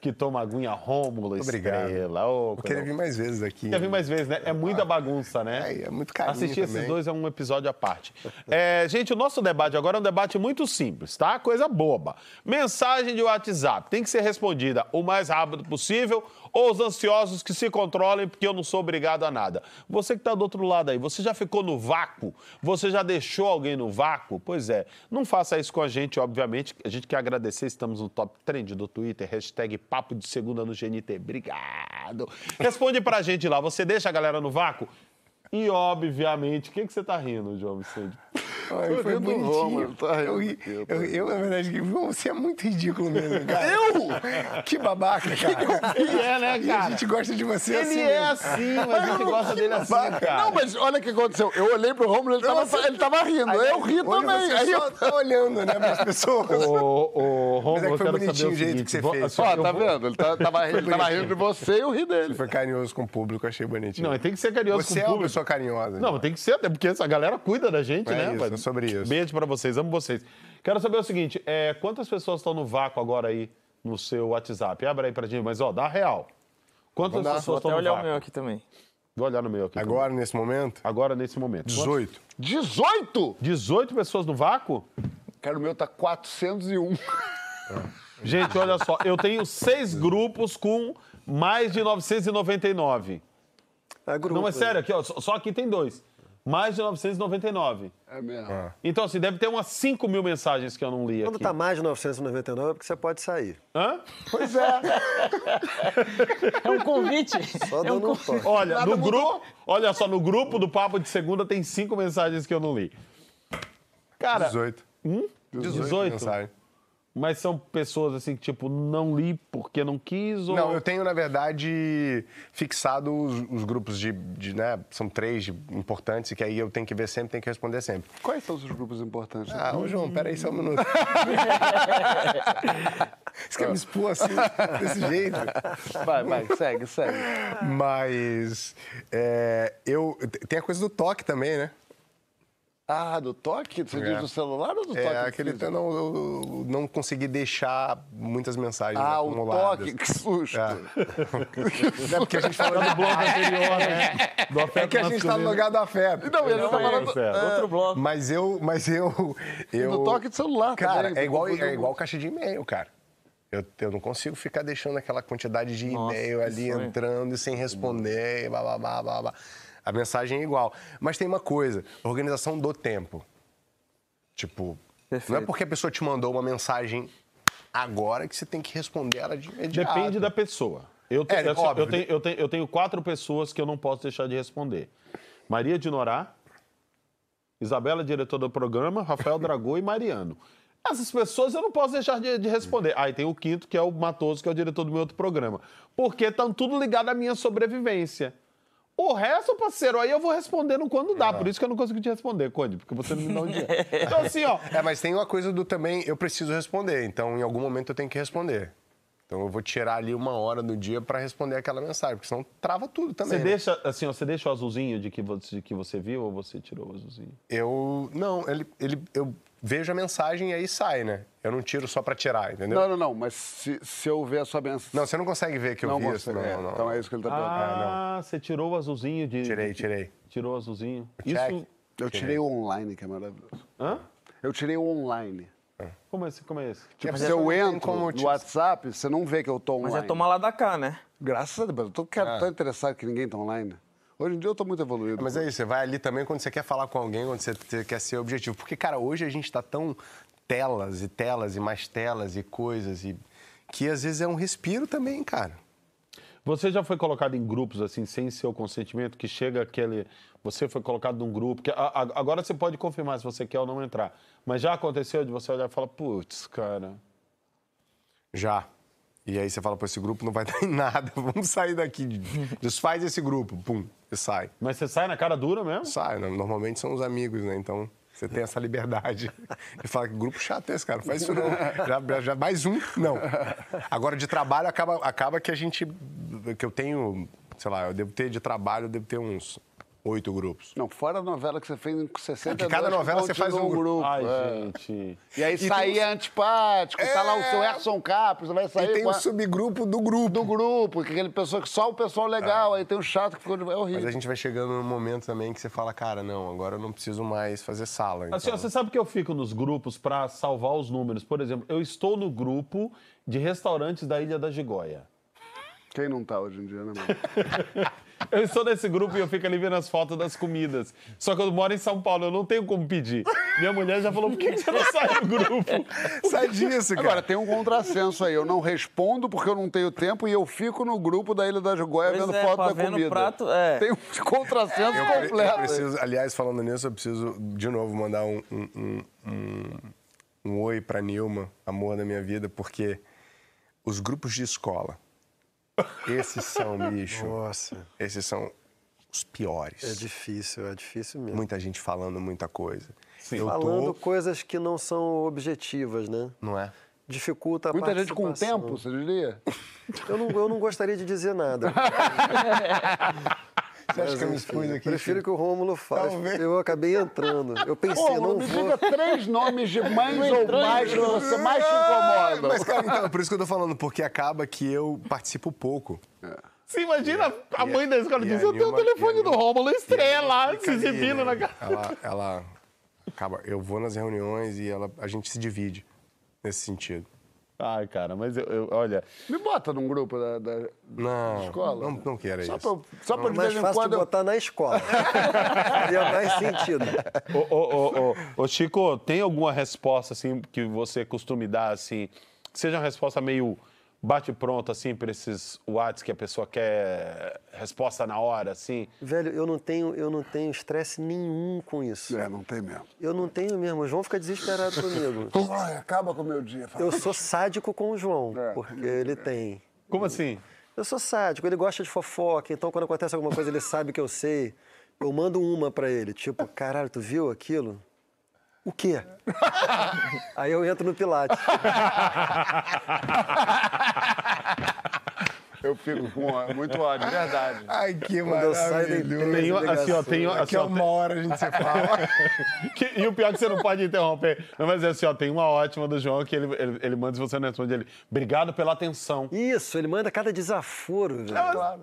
que toma aguinha Rômulo Obrigado. Estrela. Ô, Eu queria vir mais vezes aqui. Quer vir mais vezes, né? É muita bagunça, né? É, é muito carinho Assistir esses também. dois é um episódio à parte. É, gente, o nosso debate agora é um debate muito simples, tá? Coisa boba. Mensagem de WhatsApp tem que ser respondida o mais rápido possível ou os ansiosos que se controlem, porque eu não sou obrigado a nada. Você que está do outro lado aí, você já ficou no vácuo? Você já deixou alguém no vácuo? Pois é, não faça isso com a gente, obviamente. A gente quer agradecer, estamos no top trend do Twitter, hashtag papo de segunda no GNT. Obrigado. Responde pra gente lá, você deixa a galera no vácuo? E, obviamente, o que, que você tá rindo, João Vicente? Ai, foi bonitinho. Rômulo, tá eu, ri- eu, eu, na verdade, você é muito ridículo mesmo, [laughs] cara. Eu? Que babaca, cara. [laughs] Ele é, né, E a cara? gente gosta de você Ele assim é mesmo. assim, mas a gente gosta dele assim, cara. Não, mas olha o que aconteceu. Eu olhei pro Romulo, ele tava, Você- ele tava rindo. Aí, eu ri também. Você Aí só eu... tá olhando, né, pras pessoas. Ô, ô, Romulo, Mas é que foi bonitinho o o jeito seguinte, que você vou- fez. só- Ó, tá vou- vendo? Ele tá- [laughs] tava, ele tava rindo de você e eu ri dele. Foi carinhoso com o público, achei bonitinho. Não, tem que ser carinhoso Você com o é uma público. pessoa carinhosa. Não, tem que ser, até porque essa galera cuida da gente, É né? isso, rapaz? é sobre isso. Beijo pra vocês, amo vocês. Quero saber o seguinte, é, quantas pessoas estão no vácuo agora aí no seu WhatsApp? Abre aí pra gente, mas ó, dá real. Quantas Vou pessoas estão no olhar o vácuo? meu aqui também. Vou olhar no meu aqui. Agora, nesse momento, também. Agora, nesse momento. 18. 18? 18 pessoas no vácuo? Cara, o meu tá 401. Gente, olha só, eu tenho seis grupos com mais de 999. É grupo, Não, é sério, aqui, ó, só aqui tem dois. Mais de 999. É mesmo. Então, assim, deve ter umas 5 mil mensagens que eu não li Quando aqui. tá mais de 999 é porque você pode sair. Hã? Pois é. É um convite. Só é um dando um convite. toque. Olha, Nada no mudou. grupo, olha só, no grupo do Papo de Segunda tem cinco mensagens que eu não li. Cara, 18. hum? 18? mensagem. Mas são pessoas assim que, tipo, não li porque não quis ou. Não, eu tenho, na verdade, fixado os, os grupos de, de, né, são três de- importantes, e que aí eu tenho que ver sempre, tenho que responder sempre. Quais são os grupos importantes? Ah, ô João, peraí só um minuto. [laughs] Você quer me expor assim, desse jeito? Vai, vai, segue, segue. Mas é, eu tem a coisa do toque também, né? Ah, do toque? Você É. diz do celular ou do toque? É, aquele físico? não, eu, eu não consegui deixar muitas mensagens Ah, o acumuladas. toque, que susto. É. Não, [laughs] porque a gente falou No bloco anterior, né? Do afeto É que a gente tá no masculino. lugar do afeto. Não, ele tá falando certo. Outro bloco. Mas eu, mas eu, eu... do toque de celular Cara, também, é igual, é igual caixa de e-mail, cara. Eu, eu não consigo ficar deixando aquela quantidade de e-mail que ali sonho. entrando e sem responder, blá, blá, blá, blá, blá. A mensagem é igual. Mas tem uma coisa, organização do tempo. Tipo, não é Perfeito. porque a pessoa te mandou uma mensagem agora que você tem que responder ela de imediato. Depende da pessoa. Eu, te- É, assim, eu tenho, eu, tenho, eu tenho quatro pessoas que eu não posso deixar de responder. Maria de Norá, Isabela, diretora do programa, Rafael Dragô e Mariano. Essas pessoas eu não posso deixar de, de responder. Aí tem o quinto, que é o Matoso, que é o diretor do meu outro programa. Porque estão tudo ligado à minha sobrevivência. O resto, parceiro, aí eu vou respondendo quando dá. Por isso que eu não consigo te responder, Conde, porque você não me dá um dia. [laughs] Então, assim, ó, É, mas tem uma coisa do também, eu preciso responder, então em algum momento eu tenho que responder. Então eu vou tirar ali uma hora do dia para responder aquela mensagem, porque senão trava tudo também. você né? deixa, assim, ó, você deixa o azulzinho de que, você, de que você viu ou você tirou o azulzinho? Eu. Não, ele, ele, eu vejo a mensagem e aí sai, né? Eu não tiro só para tirar, entendeu? Não, não, não, mas se, se eu ver a sua mensagem... Não, você não consegue ver que eu não vi isso. consegue, Não, é. não. Então é isso que ele tá perguntando. Ah, você tirou o azulzinho de. Tirei, tirei. Tirou o azulzinho. check. Isso. Eu tirei o online, que é maravilhoso. Hã? Eu tirei o online. Como é esse? Como é esse? Tipo, mas se eu entro como no WhatsApp, você não vê que eu tô Mas online. é tomar lá da cá, né? Graças a Deus, eu tô quero- Ah. tão interessado que ninguém tá online. Hoje em dia eu tô muito evoluído. Mas é isso, você vai ali também quando você quer falar com alguém, quando você quer ser objetivo. Porque, cara, hoje a gente tá tão telas e telas e mais telas e coisas e que às vezes é um respiro também, cara. Você já foi colocado em grupos assim, sem seu consentimento, que chega aquele. Você foi colocado num grupo. Que, a- a- agora você pode confirmar se você quer ou não entrar. Mas já aconteceu de você olhar e falar, putz, cara. Já. E aí você fala, pô, esse grupo não vai [laughs] dar em nada, vamos sair daqui. Desfaz esse grupo, pum, e sai. Mas você sai na cara dura mesmo? Sai, né? normalmente são os amigos, né? Então você tem essa liberdade [laughs] de falar que grupo chato é esse, cara, não faz isso não. Já- já mais um, não. Agora, de trabalho, acaba, acaba que a gente. que eu tenho, sei lá, eu devo ter de trabalho, eu devo ter uns oito grupos. Não, fora a novela que você fez em 60 que cada novela você faz um grupo. Ai, é. gente. E aí sair é antipático, tá lá o seu Erson Capri, você vai E sair tem com o a- subgrupo do grupo. do grupo, que aquele pessoa que só o pessoal legal, aí tem um chato que ficou de... É Mas horrível. a gente vai chegando num momento também que você fala, cara, não, agora eu não preciso mais fazer sala. Assim, ó, então- você sabe que eu fico nos grupos para salvar os números. Por exemplo, eu estou no grupo de restaurantes da Ilha da Gigóia. Quem não tá hoje em dia, né, mano? [laughs] Eu estou nesse grupo e eu fico ali vendo as fotos das comidas. Só que eu moro em São Paulo, eu não tenho como pedir. Minha mulher já falou, por que você não [laughs] sai do grupo? Sai disso, cara. Agora, tem um contrassenso aí. Eu não respondo porque eu não tenho tempo e eu fico no grupo da Ilha da Jogoia Pois vendo é, foto da ver no comida. prato, é. Tem um contrassenso Eu, pre- eu completo. preciso, aliás, falando nisso, eu preciso de novo mandar um, um, um, um- um oi pra Nilma, amor da minha vida, porque os grupos de escola, esses são, bicho, Nossa, esses são os piores. é difícil, é difícil mesmo. Muita gente falando muita coisa. Eu Falando tô, coisas que não são objetivas, né? não é? Dificulta a Muita gente com tempo, você diria? Eu não, eu não gostaria de dizer nada. [laughs] Você acha Mas, que eu me enfim, expus aqui? Prefiro que o Rômulo faça. Talvez. Eu acabei entrando. Eu pensei, Pô, não me vou. diga três nomes de mães [laughs] ou pais que você mais te incomodam. Mas, cara, então, é [laughs] por isso que eu tô falando, porque acaba que eu participo pouco. Você imagina a E a- mãe da escola diz, a eu tenho o telefone a do Rômulo, estreia lá, se exibindo né? na cara. Ela, [laughs] ela acaba. Eu vou nas reuniões e ela, a gente se divide nesse sentido. Ai, cara, mas eu, eu- olha, Me bota num grupo da, da Não, escola. não, não quero Só isso. pra, só pra de vez em quando eu... botar na escola. [laughs] Faria mais sentido. Ô, ô, ô, ô, ô, Chico, tem alguma resposta assim que você costume dar assim, que seja uma resposta meio bate pronto assim para esses Whats que a pessoa quer resposta na hora assim? Velho, eu não tenho, eu não tenho estresse nenhum com isso. É, não tem mesmo. Eu não tenho mesmo. O João fica desesperado [laughs] comigo. Ai, acaba com o meu dia. Fala. Eu sou sádico com o João, É. porque ele tem. Como assim? Eu sou sádico, ele gosta de fofoca, então quando acontece alguma coisa ele sabe que eu sei. Eu mando uma pra ele, tipo, caralho, tu viu aquilo? O quê? [laughs] Aí eu entro no Pilates. Eu fico com muito ódio, de verdade. Ai, que Quando eu saio da maravilhoso. Tem, uma- assim, ó, tem, assim, é ó, uma hora a gente se fala. [laughs] Que- e o pior é que você não pode interromper. Não, mas é assim, ó, tem uma ótima do João que ele, ele, ele manda se você não responde ele. Obrigado pela atenção. Isso, ele manda cada desaforo, velho. Claro.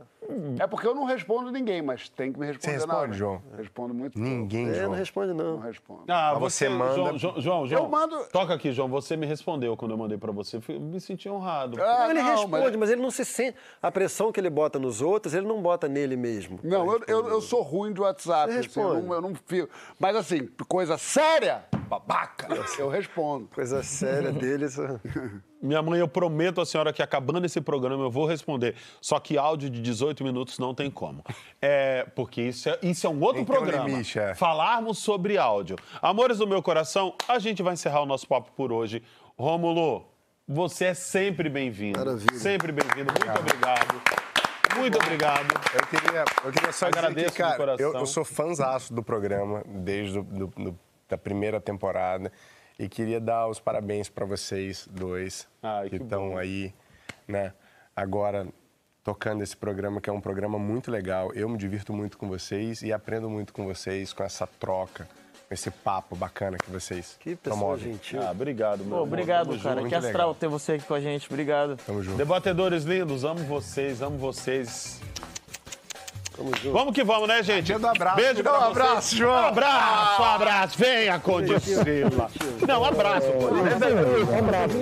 É porque eu não respondo ninguém, mas tem que me responder Você responde, João? Respondo muito. Ninguém, É, João. não responde, não. Não respondo. Ah, Mas você manda- João, João, João, Eu mando- Toca aqui, João. Você me respondeu quando eu mandei pra você. Fui- Me senti honrado. Ah, Não, ele não, responde, mas- mas... ele não se sente. A pressão que ele bota nos outros, ele não bota nele mesmo. Não, eu, eu, eu sou ruim de WhatsApp. Você assim, eu, responde. não, eu não fico. Mas assim, coisa séria, babaca, eu respondo. Coisa séria dele. [laughs] Minha mãe, eu prometo à senhora que acabando esse programa eu vou responder. Só que áudio de 18 minutos não tem como. É, porque isso é, isso é um outro que um programa. limite, é. Falarmos sobre áudio. Amores do meu coração, a gente vai encerrar o nosso papo por hoje. Rômulo, você é sempre bem-vindo. Maravilha. Sempre bem-vindo. Muito obrigado. Muito obrigado. Eu queria, eu queria só dizer Agradeço que, de cara, coração. eu, eu sou fãzaço do programa desde do, do- do- da primeira temporada e queria dar os parabéns para vocês dois Ai, que estão aí, né? Agora tocando esse programa que é um programa muito legal. Eu me divirto muito com vocês e aprendo muito com vocês com essa troca, com esse papo bacana que vocês Que pessoa promovem. gentil. Ah, obrigado, meu Pô, amor. obrigado, Tamo cara. junto. Que muito astral legal. ter você aqui com a gente. Obrigado. Tamo junto. Debatedores lindos, amo vocês, amo vocês. Vamos que vamos, né, gente? Do abraço. Beijo pra um vocês. abraço, João. Abraço, abraço. Venha, Condicila. Não, abraço. Um abraço.